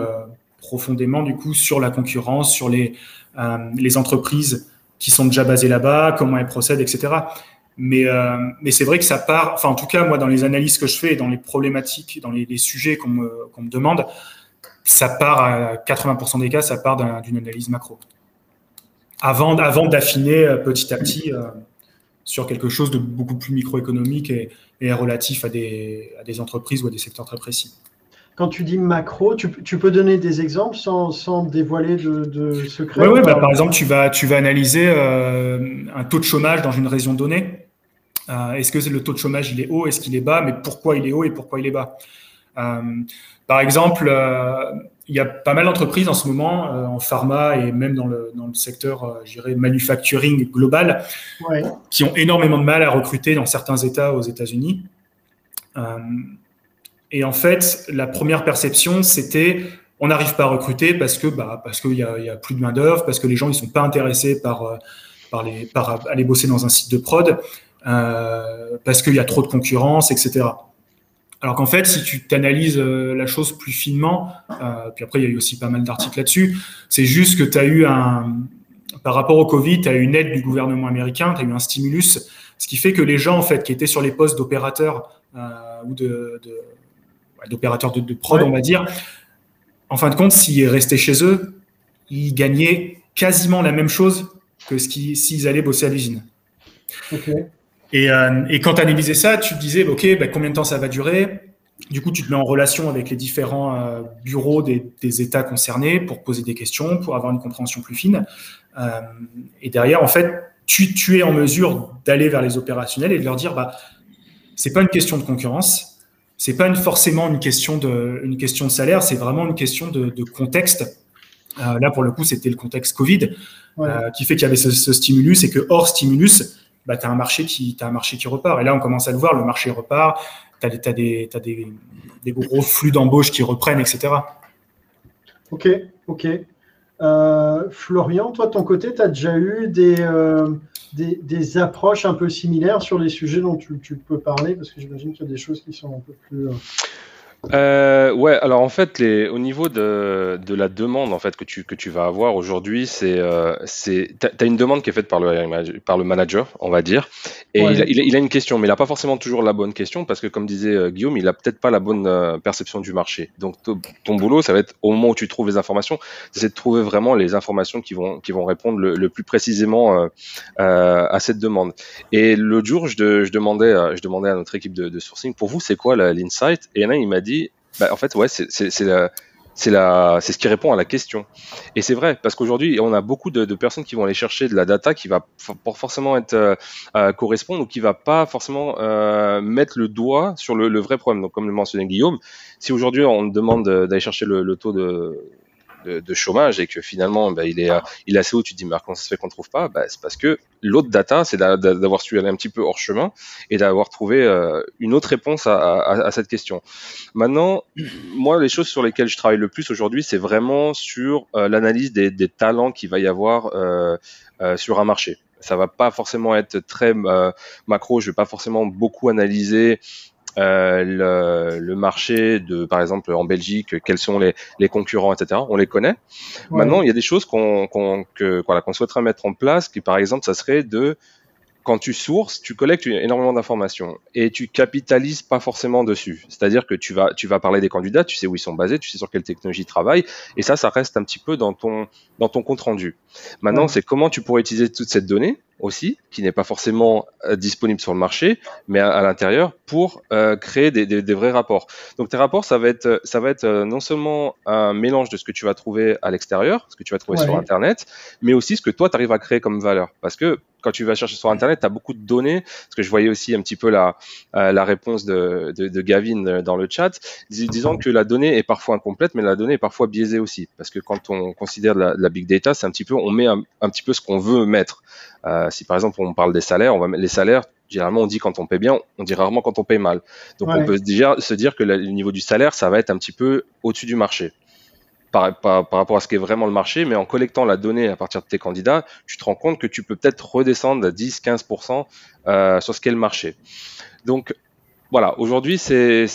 profondément du coup sur la concurrence, sur les, entreprises qui sont déjà basées là-bas, comment elles procèdent, etc. Mais, c'est vrai que ça part, enfin en tout cas moi dans les analyses que je fais, dans les problématiques, dans les, sujets qu'on me, qu me, demande, ça part à 80% des cas, ça part d'une analyse macro. Avant, avant d'affiner euh, petit à petit euh, sur quelque chose de beaucoup plus microéconomique et, et relatif à des, à des entreprises ou à des secteurs très précis. Quand tu dis macro, tu, tu, peux donner des exemples sans, sans dévoiler de, de secrets? Oui, ouais, bah, par exemple, tu vas, tu vas analyser euh, un taux de chômage dans une région donnée. Euh, est-ce que le taux de chômage il est haut, est-ce qu'il est bas, mais pourquoi il est haut et pourquoi il est bas? Euh, Par exemple, il y a pas mal d'entreprises en ce moment euh, en pharma et même dans le, dans le secteur, euh, je dirais, manufacturing global, ouais. qui ont énormément de mal à recruter dans certains États aux États-Unis. Et en fait, la première perception, c'était on n'arrive pas à recruter parce que bah, parce qu'il y a, y a plus de main d'œuvre, parce que les gens ils sont pas intéressés par euh, par les par aller bosser dans un site de prod, euh, parce qu'il y a trop de concurrence, etc. Alors qu'en fait, si tu t'analyses euh, la chose plus finement, euh, puis après il y a eu aussi pas mal d'articles là-dessus, c'est juste que tu as eu un par rapport au Covid, tu as eu une aide du gouvernement américain, tu as eu un stimulus, ce qui fait que les gens en fait qui étaient sur les postes d'opérateurs euh, ou de, d'opérateurs de, de, prod, on va dire. En fin de compte, s'ils restaient chez eux, ils gagnaient quasiment la même chose que s'ils allaient bosser à l'usine. Et, euh, et quand tu analysais ça, tu te disais, OK, bah, combien de temps ça va durer? Du coup, tu te mets en relation avec les différents euh, bureaux des, des, États concernés pour poser des questions, pour avoir une compréhension plus fine. Euh, et derrière, en fait, tu, tu es en mesure d'aller vers les opérationnels et de leur dire, bah, c'est pas une question de concurrence, c'est pas une, forcément une question de, une question de salaire, c'est vraiment une question de, de contexte. Là, pour le coup, c'était le contexte Covid ouais. qui fait qu'il y avait ce, ce, stimulus et que hors stimulus, bah, tu as un marché qui un marché qui repart. Et là, on commence à le voir, le marché repart, tu as, des, des, des, gros flux d'embauche qui reprennent, etc. Ok, ok. Euh, Florian, toi, de ton côté, tu as déjà eu des, euh, des, des, approches un peu similaires sur les sujets dont tu, tu peux parler? Parce que j'imagine qu'il y a des choses qui sont un peu plus. Euh... Euh, ouais, alors en fait, les, au niveau de, de la demande en fait que tu, que tu vas avoir aujourd'hui, c'est euh, c'est t'as as une demande qui est faite par le par le manager, on va dire, et ouais. il, a, il, a, il, a, une question, mais il a pas forcément toujours la bonne question parce que comme disait euh, Guillaume, il a peut-être pas la bonne euh, perception du marché. Donc ton boulot, ça va être au moment où tu trouves les informations, c'est de trouver vraiment les informations qui vont qui vont répondre le, le plus précisément euh, à cette demande. Et l'autre jour, je, je demandais je demandais à notre équipe de, de sourcing, pour vous, c'est quoi l'insight? Et là, il m'a dit, bah, en fait, ouais, c'est la c'est ce qui répond à la question. Et c'est vrai parce qu'aujourd'hui, on a beaucoup de, de, personnes qui vont aller chercher de la data qui va forcément être euh, euh, correspondre ou qui va pas forcément euh, mettre le doigt sur le, le, vrai problème. Donc, comme le mentionnait Guillaume, si aujourd'hui on demande d'aller chercher le, le, taux de de, de, chômage et que finalement bah, il est il est assez haut, tu te dis mais comment ça se fait qu'on trouve pas? Bah, C'est parce que l'autre data, c'est d'avoir su aller un petit peu hors chemin et d'avoir trouvé euh, une autre réponse à, à, à, cette question. Maintenant, moi, les choses sur lesquelles je travaille le plus aujourd'hui, c'est vraiment sur euh, l'analyse des, des, talents qu'il va y avoir euh, euh, sur un marché. Ça va pas forcément être très euh, macro. Je vais pas forcément beaucoup analyser euh, le, le, marché de, par exemple, en Belgique, quels sont les, les concurrents, etc. On les connaît. Ouais. Maintenant, il y a des choses qu'on qu'on que, voilà, qu'on souhaiterait mettre en place, qui par exemple, ça serait de quand tu sources, tu collectes énormément d'informations et tu capitalises pas forcément dessus. C'est-à-dire que tu vas, tu vas parler des candidats, tu sais où ils sont basés, tu sais sur quelle technologie ils travaillent, et ça, ça reste un petit peu dans ton, dans ton compte rendu. Maintenant, ouais. c'est comment tu pourrais utiliser toute cette donnée aussi, qui n'est pas forcément euh, disponible sur le marché, mais à, à l'intérieur pour euh, créer des, des, des, vrais rapports. Donc tes rapports, ça va être, ça va être euh, non seulement un mélange de ce que tu vas trouver à l'extérieur, ce que tu vas trouver ouais. sur Internet, mais aussi ce que toi, tu arrives à créer comme valeur. Parce que quand tu vas chercher sur Internet, tu as beaucoup de données, parce que je voyais aussi un petit peu la, la réponse de, de, de, Gavin dans le chat, disant que la donnée est parfois incomplète, mais la donnée est parfois biaisée aussi. Parce que quand on considère la, la big data, c'est un petit peu, on met un, un petit peu ce qu'on veut mettre. Euh, si par exemple on parle des salaires, on va les salaires, généralement on dit quand on paie bien, on dit rarement quand on paye mal. Donc ouais. on peut déjà se dire que le niveau du salaire, ça va être un petit peu au-dessus du marché. Par, par, par, rapport à ce qu'est vraiment le marché, mais en collectant la donnée à partir de tes candidats, tu te rends compte que tu peux peut-être redescendre à 10-15% euh, sur ce qu'est le marché. Donc voilà, aujourd'hui, c'est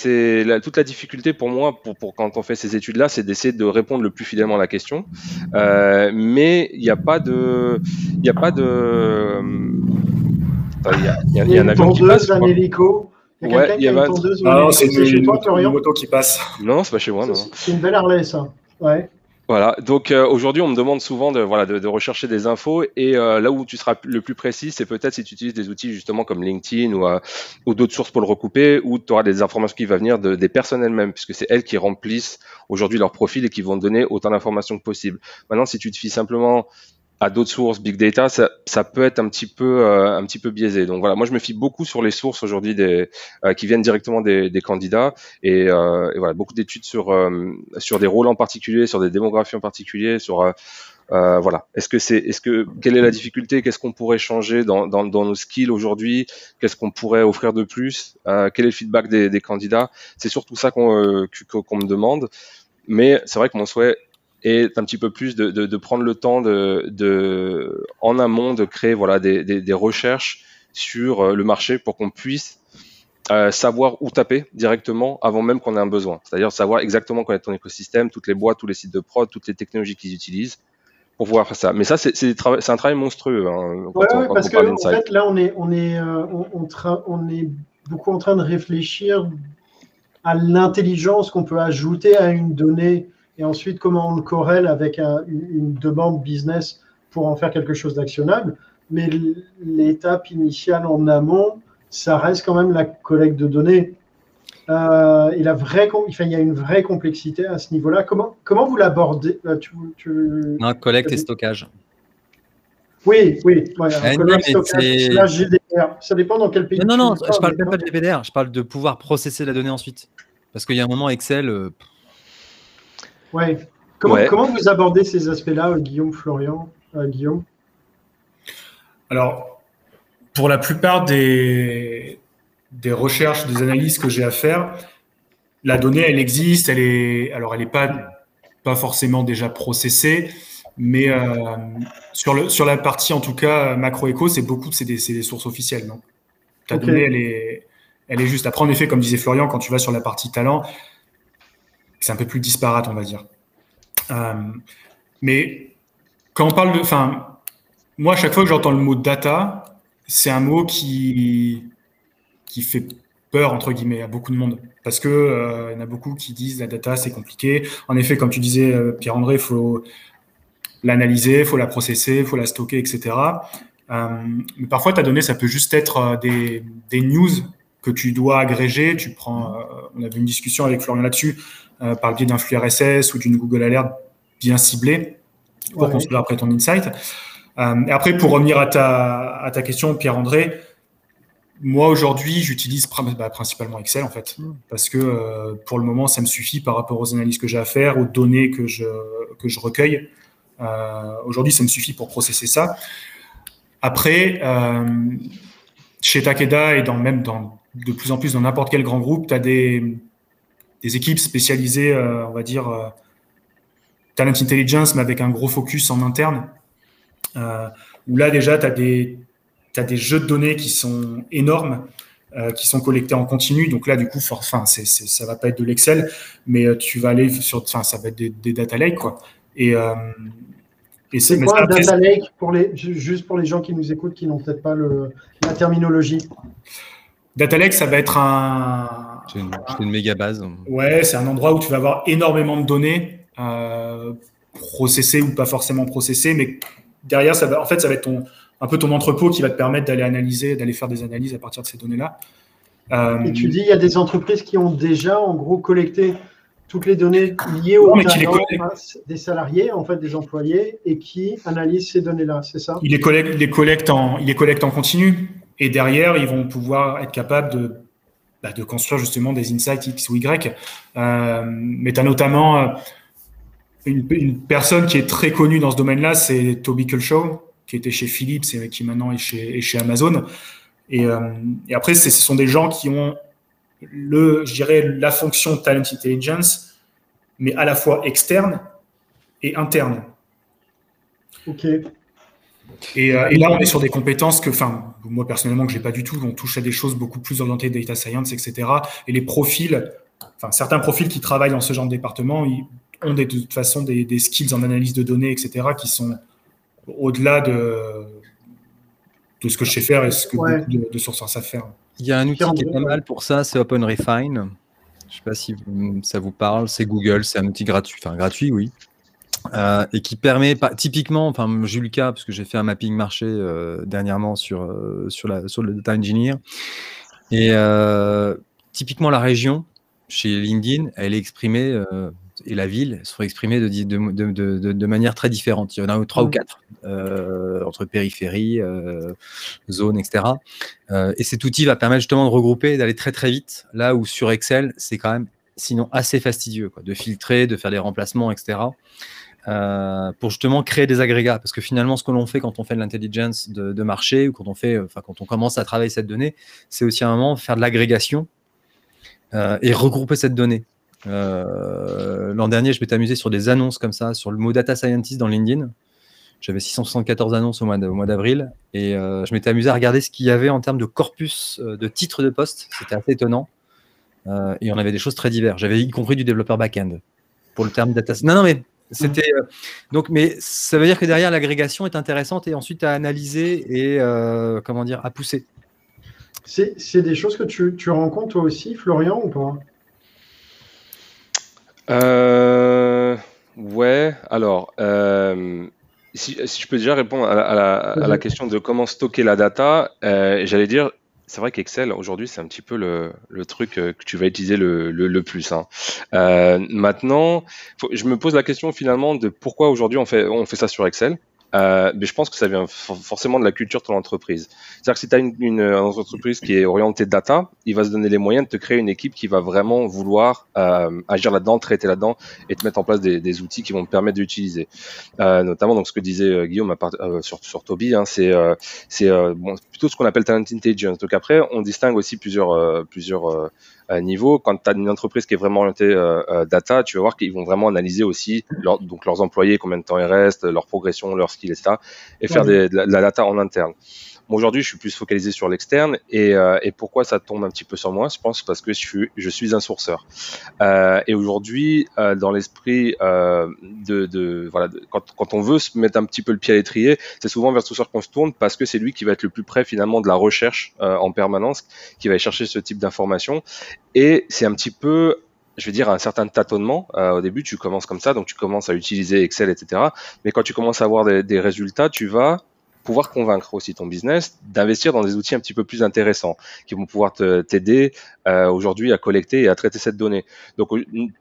toute la difficulté pour moi, pour, pour quand on fait ces études-là, c'est d'essayer de répondre le plus fidèlement à la question. Euh, mais il n'y a pas de, il n'y a pas de, il y a, y a, y a un avion qui passe. Un hélico. Il y a ouais, il y a une tondeuse ah non, c'est chez toi, une moto qui passe. Non, c'est pas chez moi, non. C'est une belle Harley, ça. Ouais. Voilà, donc euh, aujourd'hui on me demande souvent de, voilà, de, de rechercher des infos et euh, là où tu seras le plus précis, c'est peut-être si tu utilises des outils justement comme LinkedIn ou, euh, d'autres sources pour le recouper, où tu auras des informations qui vont venir de, des personnes elles-mêmes, puisque c'est elles qui remplissent aujourd'hui leur profil et qui vont donner autant d'informations que possible. Maintenant, si tu te fies simplement à d'autres sources big data, ça, ça, peut être un petit peu euh, un petit peu biaisé. Donc voilà, moi je me fie beaucoup sur les sources aujourd'hui des euh, qui viennent directement des, des candidats et, euh, et, voilà beaucoup d'études sur euh, sur des rôles en particulier, sur des démographies en particulier, sur euh, voilà. Est-ce que c'est est-ce que quelle est la difficulté? Qu'est-ce qu'on pourrait changer dans, dans, dans nos skills aujourd'hui? Qu'est-ce qu'on pourrait offrir de plus? Quel est le feedback des, des candidats? C'est surtout ça qu'on qu'on me demande. Mais c'est vrai que mon souhait et un petit peu plus de, de, de prendre le temps de, de, en amont de créer voilà des, des, des recherches sur euh, le marché pour qu'on puisse euh, savoir où taper directement avant même qu'on ait un besoin. C'est-à-dire savoir exactement connaître ton écosystème, toutes les boîtes, tous les sites de prod, toutes les technologies qu'ils utilisent pour pouvoir faire ça. Mais ça, c'est un travail monstrueux. Hein, quand ouais, on, quand parce que en fait, là, on est, on est, euh, on est beaucoup en train de réfléchir à l'intelligence qu'on peut ajouter à une donnée et ensuite comment on le corrèle avec un, une demande business pour en faire quelque chose d'actionnable. Mais l'étape initiale en amont, ça reste quand même la collecte de données. Euh, il, a vrai, il y a une vraie complexité à ce niveau-là. Comment, comment vous l'abordez tu, tu... Non, collecte et stockage. Oui, oui. Ouais, GDPR. Ça dépend dans quel pays. Non, non, non, je parle même pas de GDPR. Je parle de pouvoir processer la donnée ensuite. Parce qu'il y a un moment Excel. Euh, ouais. Comment, comment vous abordez ces aspects-là, euh, Guillaume, Florian, euh, Guillaume? Alors, pour la plupart des, des recherches, des analyses que j'ai à faire, la donnée, elle existe. Elle est, alors, elle n'est pas, pas forcément déjà processée. Mais euh, sur, le, sur la partie, en tout cas, macro-éco, c'est beaucoup, c'est des, des, sources officielles. Donc, ta donnée, elle est, elle est juste. Après, en effet, comme disait Florian, quand tu vas sur la partie talent, c'est un peu plus disparate, on va dire. Euh, mais quand on parle de. Enfin, moi, à chaque fois que j'entends le mot data, c'est un mot qui, qui fait peur, entre guillemets, à beaucoup de monde. Parce que euh, il y en a beaucoup qui disent la data, c'est compliqué. En effet, comme tu disais, Pierre-André, il faut l'analyser, il faut la processer, il faut la stocker, etc. Euh, mais parfois, ta donnée, ça peut juste être euh, des, des, news que tu dois agréger. Tu prends, euh, on avait une discussion avec Florian là-dessus, euh, par le biais d'un flux RSS ou d'une Google Alert bien ciblé pour construire après ton insight. et après, pour revenir à ta, à ta question, Pierre-André, moi aujourd'hui, j'utilise bah, principalement Excel en fait, mm. parce que pour le moment, ça me suffit par rapport aux analyses que j'ai à faire, aux données que je, que je recueille. Euh, aujourd'hui, ça me suffit pour processer ça. Après, euh, chez Takeda et dans, même dans, de plus en plus dans n'importe quel grand groupe, tu as des, des, équipes spécialisées, euh, on va dire, talent intelligence, mais avec un gros focus en interne, où là déjà, tu as des, as des jeux de données qui sont énormes, qui sont collectés en continu. Donc là, du coup, enfin, c'est, ça va pas être de l'Excel, mais tu vas aller sur, enfin, ça va être des, des data lakes, quoi. Et, euh, et c'est quoi un data lake pour les, juste pour les gens qui nous écoutent qui n'ont peut-être pas le, la terminologie? Data lake, ça va être un. C'est une, méga base. Ouais, c'est un endroit où tu vas avoir énormément de données euh, processées ou pas forcément processées, mais derrière, ça va, en fait, ça va être ton, un peu ton entrepôt qui va te permettre d'aller analyser, d'aller faire des analyses à partir de ces données-là. Euh, et tu dis, il y a des entreprises qui ont déjà, en gros, collecté toutes les données liées au des salariés, en fait, des employés, et qui analysent ces données-là, c'est ça? Il les, collecte, les collecte en, il les collecte en continu, et derrière, ils vont pouvoir être capables de, bah, construire justement des insights X ou Y. Euh, mais tu as notamment euh, une, personne qui est très connue dans ce domaine-là, c'est Toby Kulshaw, qui était chez Philips et qui maintenant est chez, est chez Amazon. Et, euh, et après, ce sont des gens qui ont le, je dirais, la fonction talent intelligence, mais à la fois externe et interne. Ok. Et, euh, et, là, on est sur des compétences que, enfin, moi personnellement, que j'ai pas du tout. On touche à des choses beaucoup plus orientées data science, etc. Et les profils, enfin, certains profils qui travaillent dans ce genre de département, ils ont de toute façon des, des skills en analyse de données, etc., qui sont au-delà de, de ce que je sais faire et ce que beaucoup de, de sources savent faire. Il y a un outil qui est pas mal pour ça, c'est OpenRefine. Je ne sais pas si ça vous parle, c'est Google, c'est un outil gratuit, enfin gratuit, oui. Euh, et qui permet, typiquement, enfin j'ai eu le cas parce que j'ai fait un mapping marché euh, dernièrement sur, euh, sur, la, sur le data engineer. Et typiquement la région, chez LinkedIn, elle est exprimée et la ville sont exprimées de, de, de, de, manière très différente. Il y en a trois ou mm. quatre, entre périphérie, zone, etc. Et cet outil va permettre justement de regrouper, d'aller très très vite, là où sur Excel, c'est quand même sinon assez fastidieux, quoi, de filtrer, de faire des remplacements, etc. Euh, pour justement créer des agrégats. Parce que finalement, ce que l'on fait quand on fait de l'intelligence de, marché ou quand on fait, enfin, quand on commence à travailler cette donnée, c'est aussi à un moment faire de l'agrégation euh, et regrouper cette donnée. Euh, l'an dernier, je m'étais amusé sur des annonces comme ça, sur le mot data scientist dans LinkedIn. J'avais 674 annonces au mois d'avril et euh, je m'étais amusé à regarder ce qu'il y avait en termes de corpus euh, de titres de poste. C'était assez étonnant. et on avait des choses très diverses. J'avais y compris du développeur back-end pour le terme data. Non, non, mais c'était donc, mais ça veut dire que derrière l'agrégation est intéressante et ensuite à analyser et comment dire à pousser. C'est des choses que tu, tu rencontres toi aussi, Florian, ou pas? Euh, ouais, alors, euh, si, si, je peux déjà répondre à la, à la, à la question de comment stocker la data, euh, j'allais dire, c'est vrai qu'Excel, aujourd'hui, c'est un petit peu le, truc que tu vas utiliser le, plus. Hein. maintenant, je me pose la question finalement de pourquoi aujourd'hui on fait ça sur Excel. Euh, mais je pense que ça vient forcément de la culture de ton entreprise. C'est-à-dire que si tu as une, une, entreprise qui est orientée data, il va se donner les moyens de te créer une équipe qui va vraiment vouloir euh, agir là-dedans, traiter là-dedans et te mettre en place des, des outils qui vont te permettre d'utiliser. Euh, notamment, donc ce que disait euh, Guillaume part, euh, sur, sur Toby, hein, c'est c'est bon, plutôt ce qu'on appelle talent intelligence. Donc après, on distingue aussi plusieurs plusieurs niveau. Quand tu as une entreprise qui est vraiment orientée euh, euh, data, tu vas voir qu'ils vont vraiment analyser aussi donc leurs employés, combien de temps ils restent, leur progression, leurs skills, etc. et faire de la data en interne. Moi, aujourd'hui, je suis plus focalisé sur l'externe. Et, euh, et, pourquoi ça tombe un petit peu sur moi Je pense parce que je suis, je suis un sourceur. Euh, et aujourd'hui, euh, dans l'esprit euh, de, de, voilà, quand, quand, on veut se mettre un petit peu le pied à l'étrier, c'est souvent vers le sourceur qu'on se tourne parce que c'est lui qui va être le plus près finalement de la recherche euh, en permanence, qui va chercher ce type d'informations. Et c'est un petit peu je vais dire, un certain tâtonnement. Euh, au début, tu commences comme ça, donc tu commences à utiliser Excel, etc. Mais quand tu commences à avoir des, des résultats, tu vas pouvoir convaincre aussi ton business d'investir dans des outils un petit peu plus intéressants qui vont pouvoir t'aider euh, aujourd'hui à collecter et à traiter cette donnée. Donc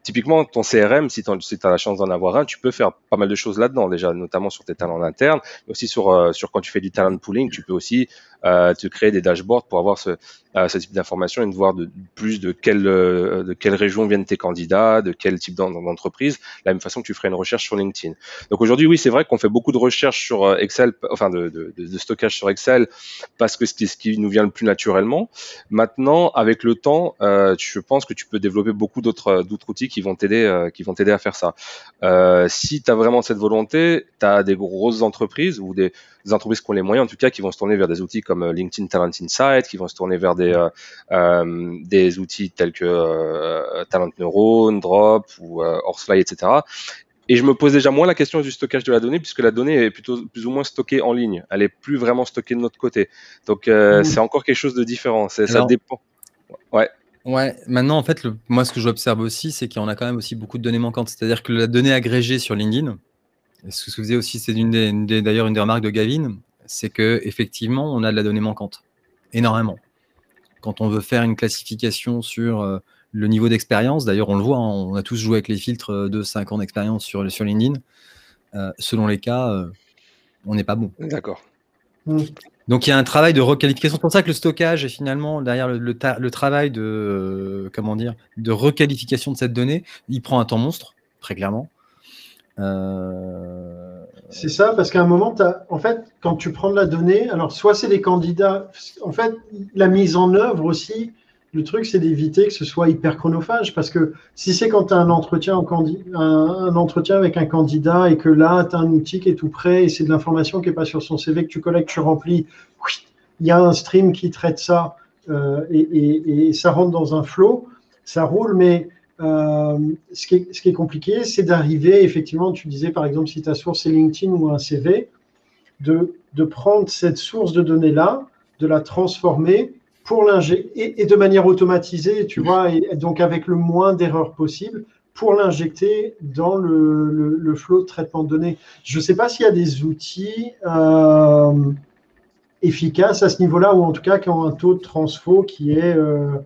typiquement ton CRM, si tu as la chance d'en avoir un, tu peux faire pas mal de choses là-dedans déjà, notamment sur tes talents internes, mais aussi sur, euh, sur quand tu fais du talent pooling, tu peux aussi euh, te créer des dashboards pour avoir ce, euh, ce type d'informations et de voir de, plus de quelle, euh, de quelle région viennent tes candidats, de quel type d'entreprise, la même façon que tu ferais une recherche sur LinkedIn. Donc aujourd'hui, oui, c'est vrai qu'on fait beaucoup de recherches sur euh, Excel, enfin de, de, stockage sur Excel, parce que c'est ce qui nous vient le plus naturellement. Maintenant, avec le temps, euh, je pense que tu peux développer beaucoup d'autres d'autres outils qui vont t'aider qui vont t'aider à faire ça. Euh, si tu as vraiment cette volonté, tu as des grosses entreprises ou des entreprises qui ont les moyens, en tout cas, qui vont se tourner vers des outils comme euh, LinkedIn Talent Insight, qui vont se tourner vers des, euh, euh des outils tels que euh, Talent Neurone, Drop ou Horsefly, etc. Et je me pose déjà moins la question du stockage de la donnée, puisque la donnée est plutôt plus ou moins stockée en ligne. Elle est plus vraiment stockée de notre côté. Donc mmh. c'est encore quelque chose de différent. Ça dépend. Ouais. Ouais, maintenant en fait, le, moi ce que j'observe aussi, c'est en a quand même aussi beaucoup de données manquantes. C'est-à-dire que la donnée agrégée sur LinkedIn, ce que vous faisait aussi, c'est d'ailleurs une des remarques de Gavin, c'est que effectivement, on a de la donnée manquante, énormément. Quand on veut faire une classification sur euh, le niveau d'expérience, d'ailleurs, on le voit, hein, on a tous joué avec les filtres de 5 ans d'expérience sur, sur LinkedIn. Euh, selon les cas, euh, on n'est pas bon. D'accord. Mmh. Donc il y a un travail de requalification. C'est pour ça que le stockage est finalement derrière le, le travail de comment dire de requalification de cette donnée, il prend un temps monstre, très clairement. Euh, c'est ça, parce qu'à un moment, as, en fait, quand tu prends de la donnée, alors soit c'est des candidats, en fait, la mise en œuvre aussi, le truc, c'est d'éviter que ce soit hyper chronophage, parce que si c'est quand tu as un entretien, avec un candidat et que là, tu as un outil qui est tout prêt et c'est de l'information qui n'est pas sur son CV que tu collectes, tu remplis, il y a un stream qui traite ça euh, et, ça rentre dans un flow, ça roule, mais euh, ce, qui est, compliqué, c'est d'arriver, effectivement, tu disais par exemple si ta source est LinkedIn ou un CV, de prendre cette source de données-là, de la transformer pour l'injecter, et, de manière automatisée, tu vois, et donc avec le moins d'erreurs possible, pour l'injecter dans le, le, de traitement de données. Je ne sais pas s'il y a des outils. Euh, efficace à ce niveau-là, ou en tout cas qui ont un taux de transfo qui est. Euh,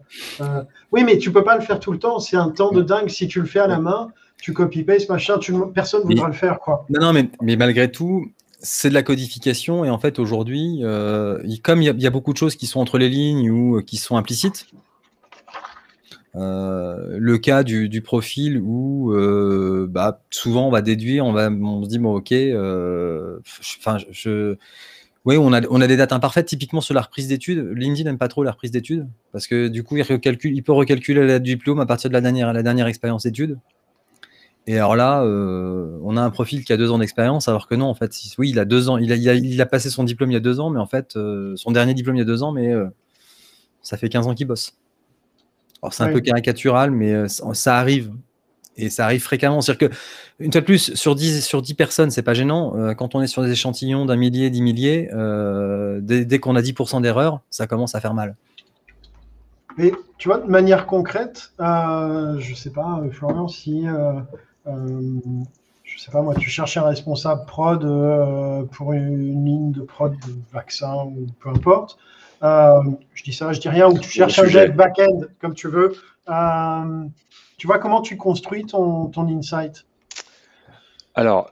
euh, oui, mais tu peux pas le faire tout le temps. C'est un temps de dingue. Si tu le fais à la main, tu copy-paste, machin, tu, personne ne voudra le faire. Quoi. Non, non, mais, mais malgré tout, c'est de la codification. Et en fait, aujourd'hui, euh, comme il y, a beaucoup de choses qui sont entre les lignes ou qui sont implicites, le cas du, profil où bah, souvent on va déduire, on, va, on se dit, bon, ok, je oui, on a, des dates imparfaites, typiquement sur la reprise d'études. LinkedIn n'aime pas trop la reprise d'études, parce que du coup, il, peut recalculer la diplôme à partir de la dernière, la dernière expérience d'études. Et alors là, euh, on a un profil qui a deux ans d'expérience, alors que non, en fait, oui, il a deux ans, il a, il a, passé son diplôme il y a deux ans, mais en fait, euh, son dernier diplôme il y a deux ans, mais euh, ça fait 15 ans qu'il bosse. Alors c'est un peu caricatural, mais ça arrive. Et ça arrive fréquemment. C'est-à-dire que, une fois de plus, sur 10, sur 10 personnes, c'est pas gênant. Quand on est sur des échantillons d'un millier, dix milliers, dès, qu'on a 10% d'erreur, ça commence à faire mal. Mais tu vois, de manière concrète, je sais pas, Florian, si. Euh, je sais pas moi, tu cherches un responsable prod euh, pour une, ligne de prod de vaccin ou peu importe. Euh, je dis ça, je dis rien, ou tu cherches un dev back-end, comme tu veux. Euh, tu vois comment tu construis ton, ton insight? Alors,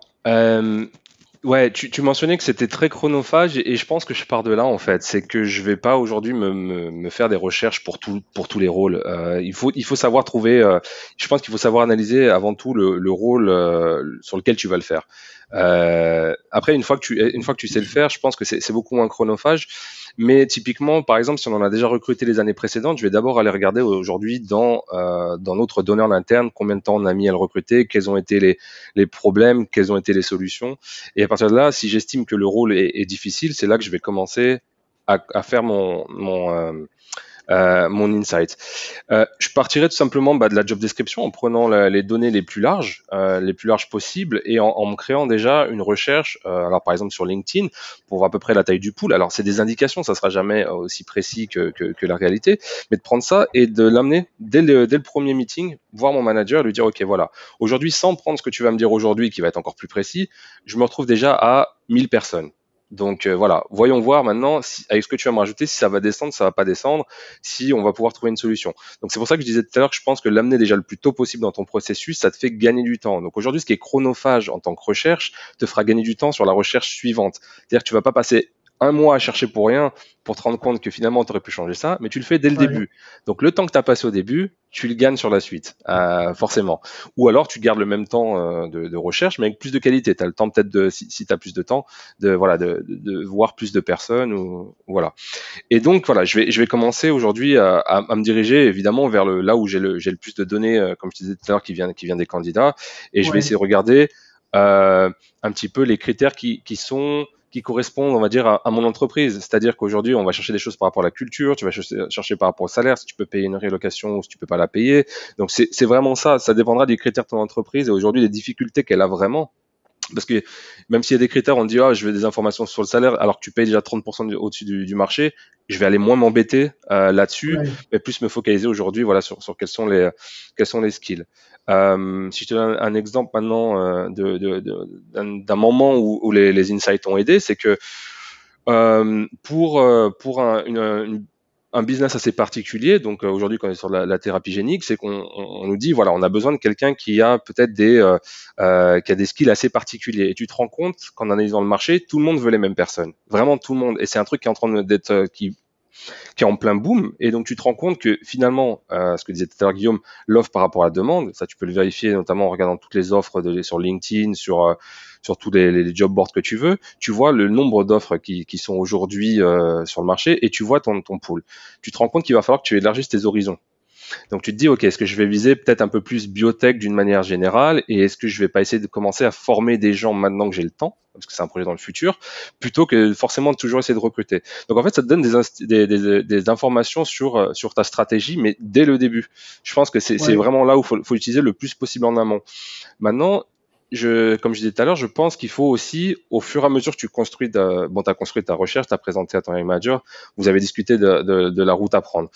Ouais, tu, tu mentionnais que c'était très chronophage et, je pense que je pars de là en fait. C'est que je vais pas aujourd'hui me, me, me, faire des recherches pour tout, pour tous les rôles. Euh, il faut il faut savoir trouver. Euh, je pense qu'il faut savoir analyser avant tout le, le rôle euh, sur lequel tu vas le faire. Euh, après, une fois que tu une fois que tu sais le faire, je pense que c'est beaucoup moins chronophage. Mais typiquement, par exemple, si on en a déjà recruté les années précédentes, je vais d'abord aller regarder aujourd'hui dans, euh, dans notre donnée en interne combien de temps on a mis à le recruter, quels ont été les, les problèmes, quelles ont été les solutions. Et à partir de là, si j'estime que le rôle est, est difficile, c'est là que je vais commencer à, à faire mon, mon, euh, euh, mon insight. Euh, je partirais tout simplement bah, de la job description en prenant les données les plus larges, euh, les plus larges possibles, et en, en me créant déjà une recherche. Euh, alors par exemple sur LinkedIn pour voir à peu près la taille du pool. Alors c'est des indications, ça sera jamais aussi précis que, que, que, la réalité, mais de prendre ça et de l'amener dès le, dès le premier meeting, voir mon manager et lui dire ok voilà, aujourd'hui sans prendre ce que tu vas me dire aujourd'hui qui va être encore plus précis, je me retrouve déjà à 1000 personnes. Donc euh, voilà, voyons voir maintenant si, avec ce que tu vas me rajouter si ça va descendre, ça va pas descendre, si on va pouvoir trouver une solution. Donc c'est pour ça que je disais tout à l'heure que je pense que l'amener déjà le plus tôt possible dans ton processus, ça te fait gagner du temps. Donc aujourd'hui, ce qui est chronophage en tant que recherche te fera gagner du temps sur la recherche suivante. C'est-à-dire que tu vas pas passer un mois à chercher pour rien pour te rendre compte que finalement tu aurais pu changer ça, mais tu le fais dès le début. Donc le temps que tu as passé au début, tu le gagnes sur la suite, euh, forcément. Ou alors tu gardes le même temps euh, de, de, recherche, mais avec plus de qualité. Tu as le temps peut-être de, si, si tu as plus de temps, de voilà, de, de, voir plus de personnes ou voilà. Et donc voilà, je vais je vais commencer aujourd'hui à, à, à, me diriger évidemment vers le là où j'ai le j'ai le plus de données, euh, comme je disais tout à l'heure, qui vient qui vient des candidats, et je vais essayer de regarder euh, un petit peu les critères qui qui sont qui correspondent, on va dire, à, mon entreprise. C'est-à-dire qu'aujourd'hui, on va chercher des choses par rapport à la culture, tu vas chercher, par rapport au salaire, si tu peux payer une rélocation ou si tu peux pas la payer. Donc c'est vraiment ça, ça dépendra des critères de ton entreprise et aujourd'hui des difficultés qu'elle a vraiment parce que même s'il y a des critères, on dit ah je veux des informations sur le salaire, alors que tu payes déjà 30% au-dessus du, du, marché, je vais aller moins m'embêter euh, là-dessus, mais plus me focaliser aujourd'hui voilà sur, sur quels sont les quels sont les skills. Euh, si je te donne un, exemple maintenant euh, de, de, de, d'un moment où, où les, les, insights ont aidé, c'est que euh, pour euh, pour un, une, une un business assez particulier. Donc euh, aujourd'hui, quand on est sur la, thérapie génique, c'est qu'on on nous dit voilà, on a besoin de quelqu'un qui a peut-être des euh, euh, qui a des skills assez particuliers. Et tu te rends compte qu'en analysant le marché, tout le monde veut les mêmes personnes, vraiment tout le monde. Et c'est un truc qui est en train d'être euh, qui qui est en plein boom. Et donc, tu te rends compte que finalement, euh, ce que disait tout à l'heure Guillaume, l'offre par rapport à la demande, ça, tu peux le vérifier notamment en regardant toutes les offres sur LinkedIn, sur, euh, sur tous les, les, job boards que tu veux. Tu vois le nombre d'offres qui, qui sont aujourd'hui euh, sur le marché et tu vois ton, ton pool. Tu te rends compte qu'il va falloir que tu élargisses tes horizons. Donc tu te dis, ok, est-ce que je vais viser peut-être un peu plus biotech d'une manière générale et est-ce que je vais pas essayer de commencer à former des gens maintenant que j'ai le temps parce que c'est un projet dans le futur, plutôt que forcément de toujours essayer de recruter. Donc en fait, ça te donne des, des, des, des informations sur, euh, sur ta stratégie, mais dès le début. Je pense que c'est ouais. vraiment là où il faut, faut utiliser le plus possible en amont. Maintenant, je, comme je disais tout à l'heure, je pense qu'il faut aussi, au fur et à mesure que tu construis, de, bon, as construit ta recherche, tu as présenté à ton manager, vous avez discuté de, de, de, la route à prendre.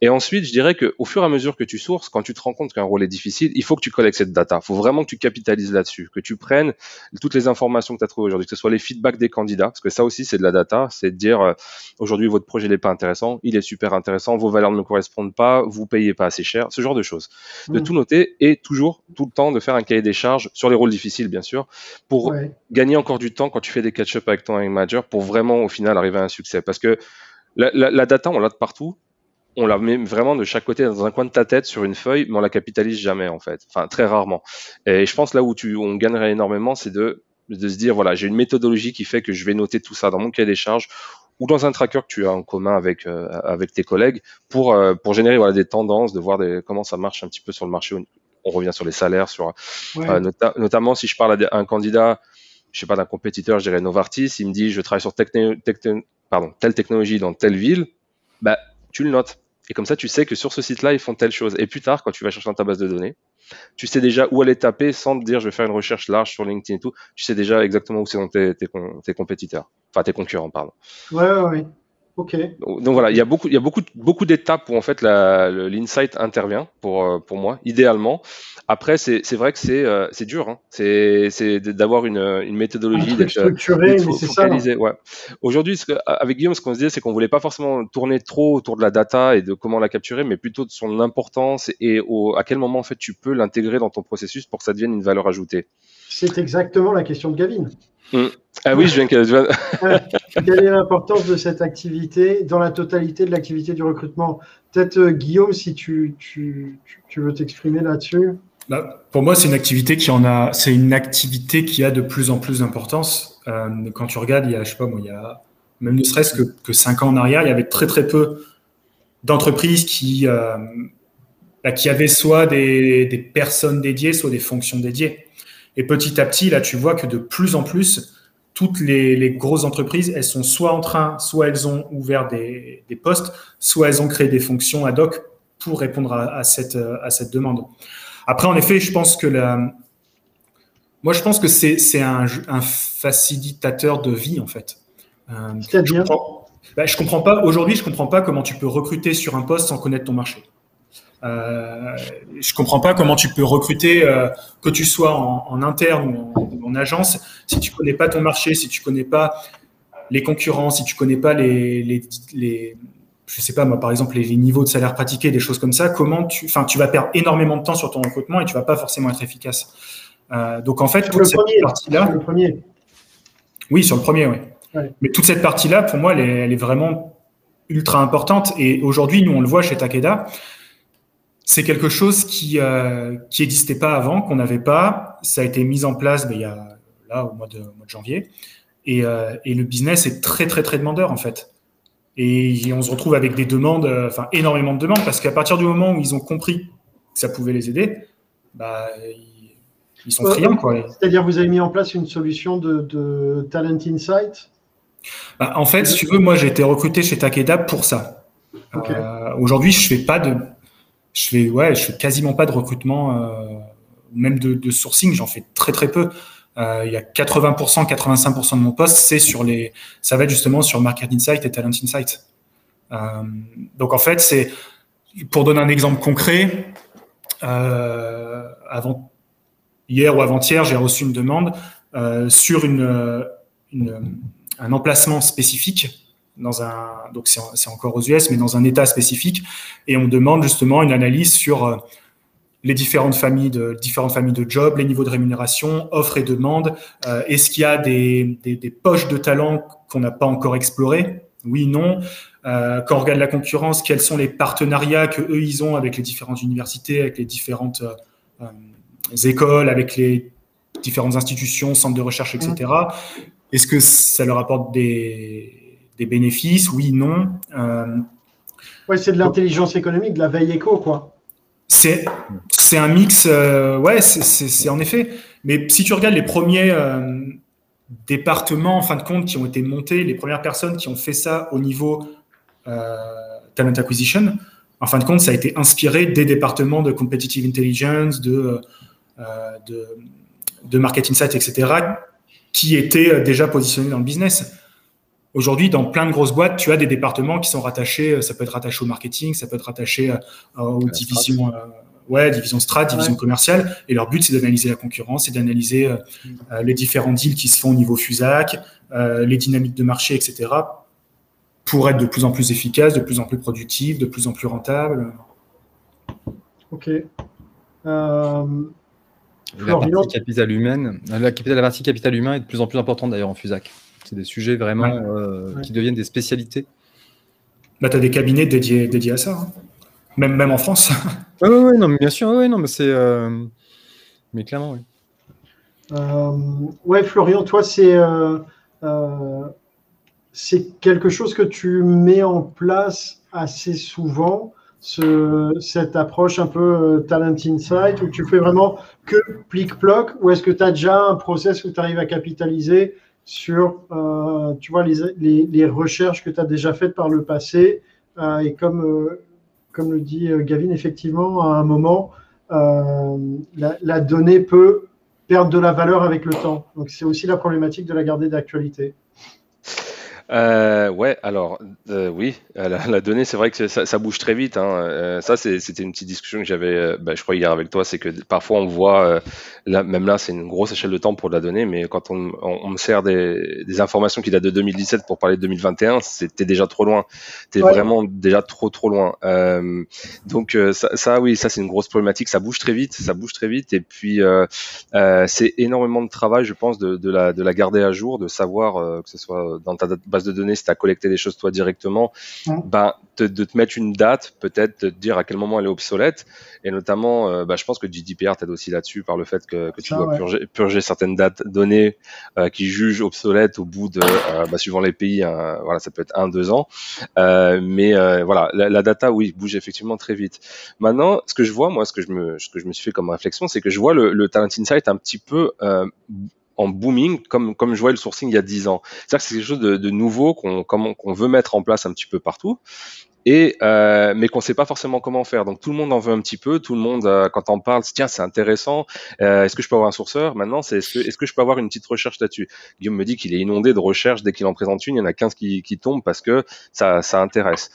Et ensuite, je dirais qu'au fur et à mesure que tu sources, quand tu te rends compte qu'un rôle est difficile, il faut que tu collectes cette data. Il faut vraiment que tu capitalises là-dessus, que tu prennes toutes les informations que tu as trouvées aujourd'hui, que ce soit les feedbacks des candidats, parce que ça aussi, c'est de la data, c'est de dire euh, aujourd'hui, votre projet n'est pas intéressant, il est super intéressant, vos valeurs ne me correspondent pas, vous payez pas assez cher, ce genre de choses. De mmh. tout noter et toujours, tout le temps, de faire un cahier des charges sur les rôles difficiles, bien sûr, pour ouais. gagner encore du temps quand tu fais des catch-up avec ton manager pour vraiment, au final, arriver à un succès. Parce que la, la, la data, on l'a de partout on la met vraiment de chaque côté dans un coin de ta tête sur une feuille, mais on la capitalise jamais en fait, enfin très rarement. Et je pense là où tu, on gagnerait énormément, c'est de, de se dire voilà, j'ai une méthodologie qui fait que je vais noter tout ça dans mon cahier des charges ou dans un tracker que tu as en commun avec euh, avec tes collègues pour euh, pour générer voilà des tendances, de voir des, comment ça marche un petit peu sur le marché. On revient sur les salaires, sur ouais. euh, nota notamment si je parle à un candidat, je sais pas d'un compétiteur, je dirais Novartis, il me dit je travaille sur pardon, telle technologie dans telle ville, bah tu le notes et comme ça, tu sais que sur ce site-là, ils font telle chose. Et plus tard, quand tu vas chercher dans ta base de données, tu sais déjà où aller taper sans te dire je vais faire une recherche large sur LinkedIn et tout. Tu sais déjà exactement où sont tes, tes, tes compétiteurs. Enfin, tes concurrents, pardon. Ouais, ouais, ouais. Ok. Donc, voilà, il y a beaucoup, il y a beaucoup, beaucoup d'étapes où en fait l'insight intervient pour euh, pour moi, idéalement. Après, c'est vrai que c'est euh, c'est dur, hein. c'est d'avoir une, une méthodologie d'être structuré, mais c'est ça. Ouais. Aujourd'hui, avec Guillaume, ce qu'on se disait, c'est qu'on voulait pas forcément tourner trop autour de la data et de comment la capturer, mais plutôt de son importance et au, à quel moment en fait tu peux l'intégrer dans ton processus pour que ça devienne une valeur ajoutée. C'est exactement la question de Gavin. Mm. Ah oui, je viens que. Quelle est l'importance de cette activité dans la totalité de l'activité du recrutement? Peut-être euh, Guillaume, si tu, tu, tu veux t'exprimer là-dessus. Bah, pour moi, c'est une activité qui en a, c'est une activité qui a de plus en plus d'importance. Euh, quand tu regardes, il y a, je sais pas moi, il y a même ne serait-ce que, que cinq ans en arrière, il y avait très très peu d'entreprises qui euh, bah, qui avaient soit des, des personnes dédiées, soit des fonctions dédiées. Et petit à petit, là, tu vois que de plus en plus, toutes les, grosses entreprises, elles sont soit en train, soit elles ont ouvert des, postes, soit elles ont créé des fonctions ad hoc pour répondre à, cette, à cette demande. Après, en effet, je pense que la, moi, je pense que c'est un, un, facilitateur de vie, en fait. Euh, je, bah, je comprends pas. Aujourd'hui, je comprends pas comment tu peux recruter sur un poste sans connaître ton marché. Euh, je comprends pas comment tu peux recruter, euh, que tu sois en, interne ou en, agence, si tu connais pas ton marché, si tu connais pas les concurrents, si tu connais pas les, les, les je sais pas moi par exemple les, niveaux de salaire pratiqués, des choses comme ça. Comment tu, enfin tu vas perdre énormément de temps sur ton recrutement et tu vas pas forcément être efficace. Euh, donc en fait sur toute cette partie-là, le premier. Oui, sur le premier, oui. Mais toute cette partie-là, pour moi, elle est, elle est vraiment ultra importante. Et aujourd'hui, nous, on le voit chez Takeda c'est quelque chose qui euh, qui n'existait pas avant, qu'on n'avait pas. Ça a été mis en place ben, il y a là au mois de, mois de janvier, et, euh, et, le business est très très très demandeur en fait. Et on se retrouve avec des demandes, euh, enfin énormément de demandes, parce qu'à partir du moment où ils ont compris que ça pouvait les aider, bah, ils, sont friands. C'est-à-dire vous avez mis en place une solution de, de Talent Insight? Bah, En fait, si tu veux, moi j'ai été recruté chez Takeda pour ça. Aujourd'hui, je fais pas de je fais fais quasiment pas de recrutement, euh, même de, sourcing, j'en fais très très peu. Euh, il y a 80%, 85% de mon poste, c'est sur les, ça va être justement sur Market Insight et Talent Insight. Euh, donc en fait, c'est pour donner un exemple concret. hier ou avant-hier, j'ai reçu une demande sur un emplacement spécifique dans un, donc c'est encore aux US, mais dans un état spécifique, et on demande justement une analyse sur euh, les différentes familles de différentes familles de jobs, les niveaux de rémunération, offres et demandes. Euh, est-ce qu'il y a des, des, des poches de talent qu'on n'a pas encore explorées? Oui, non. Euh, quand on regarde la concurrence, quels sont les partenariats que eux ils ont avec les différentes universités, avec les différentes euh, écoles, avec les différentes institutions, centres de recherche, etc. Mmh. Est-ce que ça leur apporte des des bénéfices, oui, non. Euh, oui, c'est de l'intelligence économique, de la veille éco, quoi. C'est, c'est un mix, euh, ouais, c'est, en effet. Mais si tu regardes les premiers euh, départements, en fin de compte, qui ont été montés, les premières personnes qui ont fait ça au niveau talent acquisition, en fin de compte, ça a été inspiré des départements de competitive intelligence, de, de, de market insight, etc., qui étaient déjà positionnés dans le business. Aujourd'hui, dans plein de grosses boîtes, tu as des départements qui sont rattachés, euh, ça peut être rattaché au marketing, ça peut être rattaché euh, aux divisions, euh, ouais, division strat, division commerciale, et leur but, c'est d'analyser la concurrence, c'est d'analyser les différents deals qui se font au niveau FUSAC, les dynamiques de marché, etc., pour être de plus en plus efficace, de plus en plus productif, de plus en plus rentable. Ok. La partie capital humaine, la, la partie capital humain est de plus en plus importante d'ailleurs en FUSAC. C'est des sujets vraiment euh, qui deviennent des spécialités. Bah, tu as des cabinets dédiés, dédiés à ça, hein. même, même en France. Oui, oui, non, mais bien sûr, oui, non, mais c'est. Euh, mais clairement, oui. Euh, ouais, Florian, toi, c'est. c'est quelque chose que tu mets en place assez souvent, ce, cette approche un peu talent insight, où tu fais vraiment que plic-ploc, ou est-ce que tu as déjà un process où tu arrives à capitaliser sur euh, les, les, recherches que tu as déjà faites par le passé. Euh, et comme, euh, comme le dit Gavin, effectivement, à un moment, la, la, donnée peut perdre de la valeur avec le temps. Donc c'est aussi la problématique de la garder d'actualité. Euh, ouais, alors euh, oui, la, la donnée, c'est vrai que ça, ça bouge très vite. Hein. Euh, ça, c'était une petite discussion que j'avais, bah, je crois hier avec toi, c'est que parfois on voit, euh, là, même là, c'est une grosse échelle de temps pour de la donnée, mais quand on, on, on me sert des, des informations qui datent de 2017 pour parler de 2021, c'était déjà trop loin. T'es Ouais. vraiment déjà trop trop loin. Euh, donc euh, ça, ça, oui, ça c'est une grosse problématique. Ça bouge très vite, ça bouge très vite, et puis euh, euh, c'est énormément de travail, je pense, de, de la de la garder à jour, de savoir euh, que ce soit dans ta base de données, si tu as collecté des choses toi directement, Mm. ben, te- de te mettre une date, peut-être de te dire à quel moment elle est obsolète. Et notamment, euh, bah, je pense que GDPR t'aide aussi là-dessus par le fait que, que tu dois ouais. purger, purger certaines dates données euh, qui jugent obsolètes au bout de, euh, bah, suivant les pays, hein, voilà, ça peut être un, deux ans. Euh, mais voilà, la, la data, oui, bouge effectivement très vite. Maintenant, ce que je vois, moi, ce que je me, ce que je me suis fait comme réflexion, c'est que je vois le, le Talent Insight un petit peu en booming, comme, comme je voyais le sourcing il y a 10 ans. C'est-à-dire que c'est quelque chose de, de nouveau qu'on qu'on veut mettre en place un petit peu partout. Euh, mais qu'on sait pas forcément comment faire. Donc tout le monde en veut un petit peu. Tout le monde, euh, quand on parle, tiens, c'est intéressant. Euh, est-ce que je peux avoir un sourceur? Maintenant, est-ce que, je peux avoir une petite recherche là-dessus? Guillaume me dit qu'il est inondé de recherches dès qu'il en présente une. Il y en a 15 qui, tombent parce que ça, intéresse.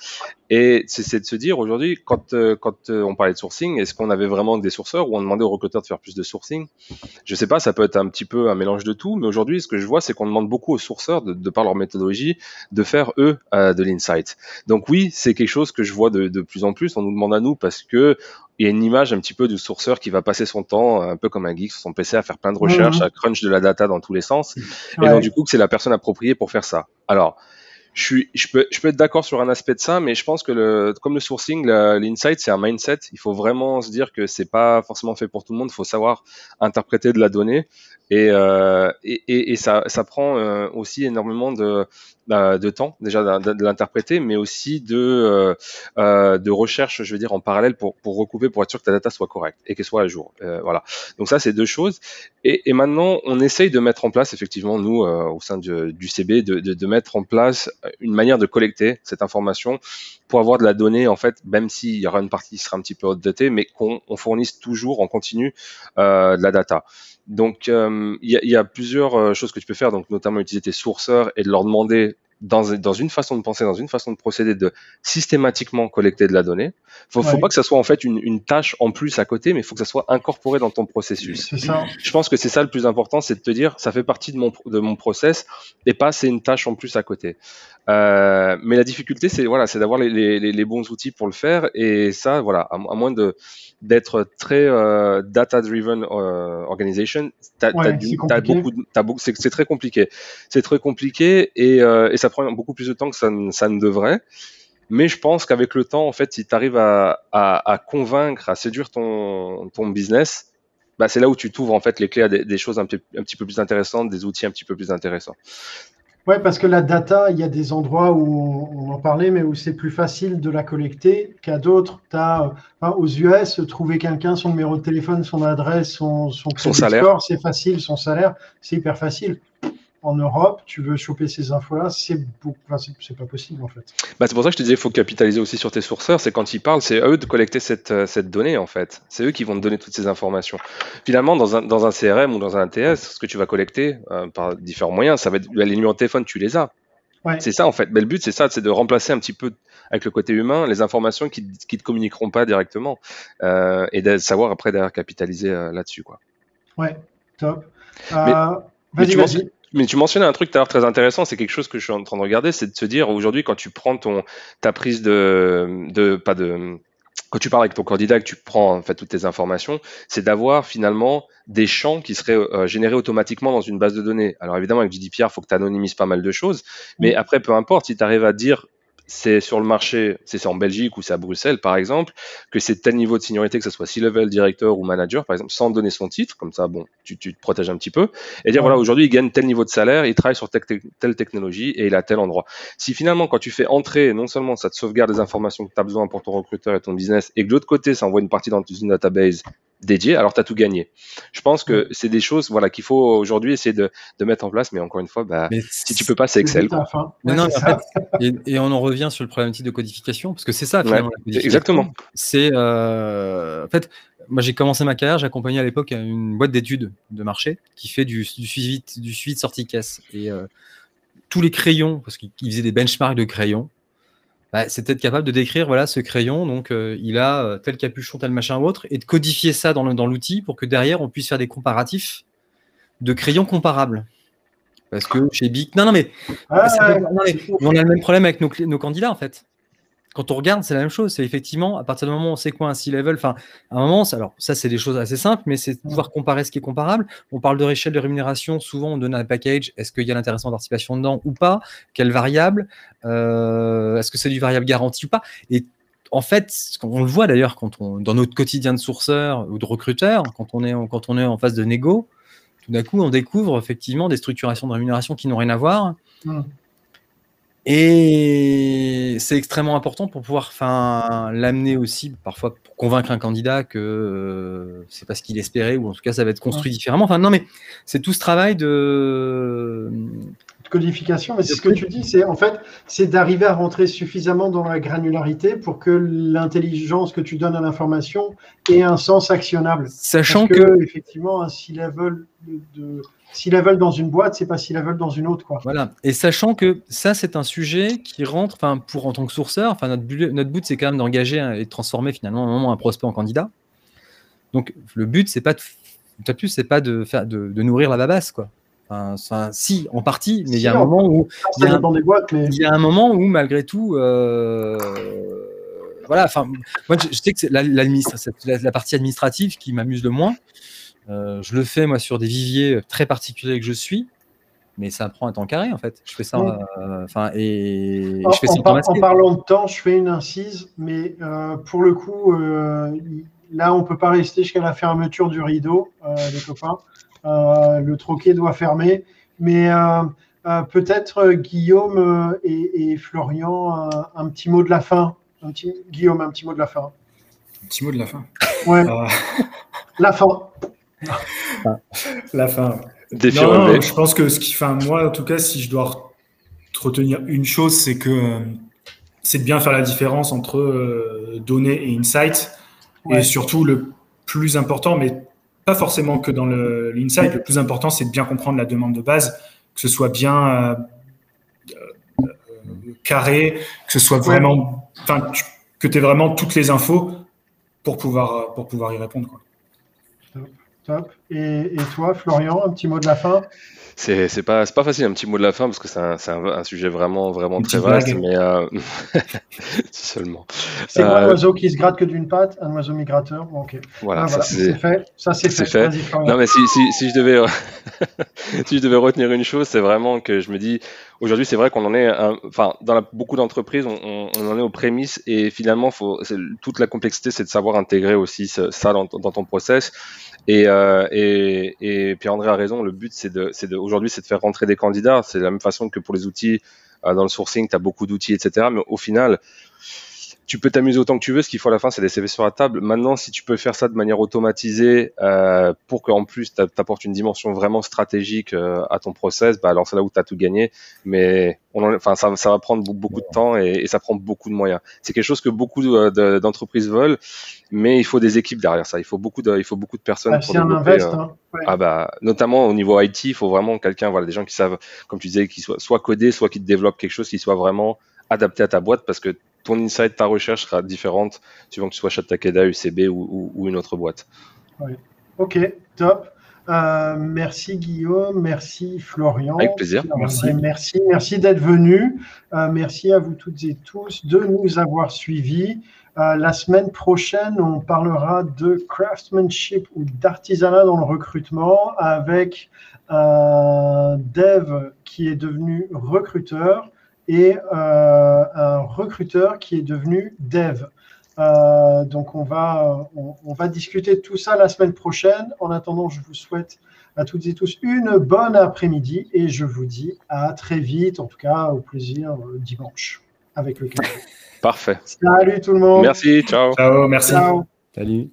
Et c'est de se dire aujourd'hui, quand, on parlait de sourcing, est-ce qu'on avait vraiment des sourceurs ou on demandait aux recruteurs de faire plus de sourcing? Je sais pas, ça peut être un petit peu un mélange de tout, mais aujourd'hui, ce que je vois, c'est qu'on demande beaucoup aux sourceurs, de, de par leur méthodologie, de faire eux de l'insight. Donc oui, c'est quelque chose que je vois de, de plus en plus. On nous demande à nous parce que il y a une image un petit peu du sourceur qui va passer son temps, un peu comme un geek sur son PC, à faire plein de recherches, à crunch de la data dans tous les sens. Et donc du coup, que c'est la personne appropriée pour faire ça. Alors, je suis, je peux, je peux être d'accord sur un aspect de ça, mais je pense que le, comme le sourcing, l'insight, c'est un mindset. Il faut vraiment se dire que c'est pas forcément fait pour tout le monde. Il faut savoir interpréter de la donnée et, euh, et, et, et ça, ça prend euh, aussi énormément de, de temps déjà de, de l'interpréter, mais aussi de, euh, euh, de recherche, je veux dire en parallèle pour, pour recouper, pour être sûr que ta data soit correcte et qu'elle soit à jour. Euh, voilà. Donc ça, c'est deux choses. Et, et maintenant, on essaye de mettre en place, effectivement, nous, euh, au sein du, du CB, de, de, de mettre en place une manière de collecter cette information pour avoir de la donnée, en fait, même s'il y aura une partie qui sera un petit peu outdatée, mais qu'on on fournisse toujours en continu euh, de la data. Donc, euh, il y, a, plusieurs euh, choses que tu peux faire, donc notamment utiliser tes sourceurs et de leur demander dans, dans une façon de penser, dans une façon de procéder, de systématiquement collecter de la donnée. Faut, faut Ouais. pas que ça soit en fait une, une tâche en plus à côté, mais il faut que ça soit incorporé dans ton processus. Ça. Je pense que c'est ça le plus important, c'est de te dire, ça fait partie de mon, de mon process et pas c'est une tâche en plus à côté. Euh, mais la difficulté, c'est voilà, c'est d'avoir les, les, les- les bons outils pour le faire et ça, voilà, à, à moins de d'être très euh, data-driven euh, organization, Ouais, c'est très compliqué. C'est très compliqué et, euh, et ça prend beaucoup plus de temps que ça, ne- ça ne devrait. Mais je pense qu'avec le temps, en fait, si tu arrives à, à, à convaincre, à séduire ton, ton business, bah, c'est là où tu t'ouvres en fait les clés à des, des choses un, petit- un petit peu plus intéressantes, des outils un petit peu plus intéressants. Ouais, parce que la data, il y a des endroits où on, on en parlait, mais où c'est plus facile de la collecter qu'à d'autres. Tu as, aux US, trouver quelqu'un, son numéro de téléphone, son adresse, son, son, credit salaire. c'est facile, son salaire, c'est hyper facile. En Europe, tu veux choper ces infos-là, c'est enfin, pas possible en fait. Bah, c'est pour ça que je te disais, il faut capitaliser aussi sur tes sourceurs. C'est quand ils parlent, c'est à eux de collecter cette, euh, cette donnée, en fait. C'est eux qui vont te donner toutes ces informations. Finalement, dans un, dans un CRM ou dans un ATS, ce que tu vas collecter euh, par différents moyens, ça va être les numéros de téléphone, tu les as. Ouais. C'est ça, en fait. Mais le but, c'est ça, c'est de remplacer un petit peu avec le côté humain les informations qui ne te communiqueront pas directement euh, et de savoir après derrière capitaliser euh, là-dessus, quoi. Ouais, top. Mais- mais vas-y, tu vas-y. Mais tu mentionnais un truc tout à l'heure très intéressant, c'est quelque chose que je suis en train de regarder, c'est de se dire aujourd'hui quand tu prends ton ta prise de de pas de quand tu parles avec ton candidat, que tu prends en fait toutes tes informations, c'est d'avoir finalement des champs qui seraient euh, générés automatiquement dans une base de données. Alors évidemment avec GDPR, il faut que tu anonymises pas mal de choses, mais après peu importe si tu arrives à dire c'est sur le marché, c'est en Belgique ou c'est à Bruxelles par exemple, que c'est tel niveau de seniorité, que ce soit C-level, directeur ou manager par exemple, sans donner son titre, comme ça bon, tu, tu te protèges un petit peu, et dire Ouais. voilà aujourd'hui il gagne tel niveau de salaire, il travaille sur telle, technologie et il a tel endroit. Si finalement quand tu fais entrer, non seulement ça te sauvegarde des informations que tu as besoin pour ton recruteur et ton business, et que de l'autre côté ça envoie une partie dans une database dédiée, alors tu as tout gagné. Je pense que c'est des choses voilà qu'il faut aujourd'hui essayer de, de mettre en place, mais encore une fois, bah, Mais si tu peux pas, c'est Excel. quoi. non, en fait, et, et on en revient sur le problématique de codification, parce que c'est ça, finalement, Ouais, la codification. exactement. C'est, euh, en fait, moi j'ai commencé ma carrière, j'accompagnais à l'époque une boîte d'études de marché qui fait du, du suivi, du suivi de sortie caisse. Et euh, tous les crayons, parce qu'il faisait des benchmarks de crayons, bah, c'est être capable de décrire voilà, ce crayon, donc euh, il a euh, tel capuchon, tel machin ou autre, et de codifier ça dans l'outil pour que derrière on puisse faire des comparatifs de crayons comparables. Parce que chez Bic. Non, non, mais, Ah, on a le même problème avec nos, nos candidats en fait quand on regarde, c'est la même chose. C'est effectivement, à partir du moment où on sait quoi un C-level, enfin, à un moment, alors ça, c'est des choses assez simples, mais c'est pouvoir comparer ce qui est comparable. On parle de réchelle de rémunération, souvent on donne un package, est-ce qu'il y a l'intéressement de participation dedans ou pas? Quelle variable? Euh, Est-ce que c'est du variable garanti ou pas? Et en fait, on le voit d'ailleurs quand on, dans notre quotidien de sourceur ou de recruteur, quand on est, quand on est en phase de négo, tout d'un coup, on découvre effectivement des structurations de rémunération qui n'ont rien à voir. Hmm. Et c'est extrêmement important pour pouvoir l'amener aussi, parfois pour convaincre un candidat que euh, c'est pas ce qu'il espérait, ou en tout cas ça va être construit différemment. Enfin, non, mais c'est tout ce travail de. de codification, mais c'est ce que tu dis, c'est en fait, c'est d'arriver à rentrer suffisamment dans la granularité pour que l'intelligence que tu donnes à l'information ait un sens actionnable. Sachant Parce que, effectivement, un C-level de, si level dans une boîte, c'est pas si level dans une autre. Quoi. Voilà. Et sachant que ça, c'est un sujet qui rentre, enfin, pour en tant que sourceur, enfin, notre, but, notre but, c'est quand même d'engager et de transformer finalement un moment un prospect en candidat. Donc, le but, c'est pas de, plus, c'est pas de faire, de, de, nourrir la babasse, quoi. Enfin, si, en partie, mais il y a un moment où, il y a un, boîtes, mais... il y a un moment où, malgré tout, euh, voilà. Enfin, moi, je, je sais que c'est la, la, la, partie administrative qui m'amuse le moins. Euh, je le fais moi sur des viviers très particuliers que je suis, mais ça prend un temps carré en fait. Je fais ça, enfin euh, et en, je fais ça en, par, en, parlant de temps, je fais une incise, mais euh, pour le coup, euh, là on peut pas rester jusqu'à la fermeture du rideau, les copains. le troquet doit fermer, mais peut-être Guillaume et, et Florian, un petit mot de la fin. Un petit, Guillaume, un petit mot de la fin. Un petit mot de la fin. Ouais. la fin. La fin. Défi non, non, je pense que ce qui, enfin, moi, en tout cas, si je dois retenir une chose, c'est que euh, c'est de bien faire la différence entre euh, données et insight. Ouais. Et surtout, le plus important, mais pas forcément que dans l'insight, le plus important, c'est de bien comprendre la demande de base, que ce soit bien euh, carré, que ce soit vraiment, enfin, que tu aies vraiment toutes les infos pour pouvoir, pour pouvoir y répondre. Quoi. Top. Et, et, toi, Florian, un petit mot de la fin? C'est c'est pas c'est pas facile un petit mot de la fin parce que c'est un, un, un, sujet vraiment vraiment Une très vaste blague. mais euh... seulement c'est euh... un oiseau qui se gratte que d'une patte un oiseau migrateur ok voilà, ah, voilà. c'est fait ça c'est fait, fait. non mais si, si, si je devais si je devais retenir une chose c'est vraiment que je me dis aujourd'hui c'est vrai qu'on en est un, enfin dans la, beaucoup d'entreprises on, on, on, en est aux prémices et finalement faut toute la complexité c'est de savoir intégrer aussi ça dans, dans ton process et, euh, Pierre-André a raison, le but c'est de, de aujourd'hui c'est de faire rentrer des candidats. C'est la même façon que pour les outils euh, dans le sourcing, tu as beaucoup d'outils, etc. Mais au final, tu peux t'amuser autant que tu veux. Ce qu'il faut à la fin, c'est des CV sur la table. Maintenant, si tu peux faire ça de manière automatisée euh, pour qu'en plus, tu apportes une dimension vraiment stratégique euh, à ton process, bah, alors c'est là où tu as tout gagné. Mais on en, enfin, ça, ça, va prendre beaucoup de temps et, et, ça prend beaucoup de moyens. C'est quelque chose que beaucoup d'entreprises veulent, mais il faut des équipes derrière ça. Il faut beaucoup de, il faut beaucoup de personnes. Ah, pour développer, invest, hein. ouais. ah bah, notamment au niveau IT, il faut vraiment quelqu'un, voilà, des gens qui savent, comme tu disais, qui soient soit codés, soit qui développent quelque chose qui soit vraiment adapté à ta boîte parce que ton insight, ta recherche sera différente suivant que tu sois chez Takeda, UCB ou, ou, ou, une autre boîte. Ok, top. Euh, merci Guillaume, merci Florian. Avec plaisir. Merci, merci, merci d'être venu. Euh, merci à vous toutes et tous de nous avoir suivis. Euh, la semaine prochaine, on parlera de craftsmanship ou d'artisanat dans le recrutement avec un dev qui est devenu recruteur et euh, un recruteur qui est devenu dev. Euh, donc on va, on, on, va discuter de tout ça la semaine prochaine. En attendant, je vous souhaite à toutes et tous une bonne après-midi et je vous dis à très vite, en tout cas au plaisir euh, dimanche avec le café. Parfait. Salut tout le monde. Merci, ciao. Ciao, merci. Ciao. Salut.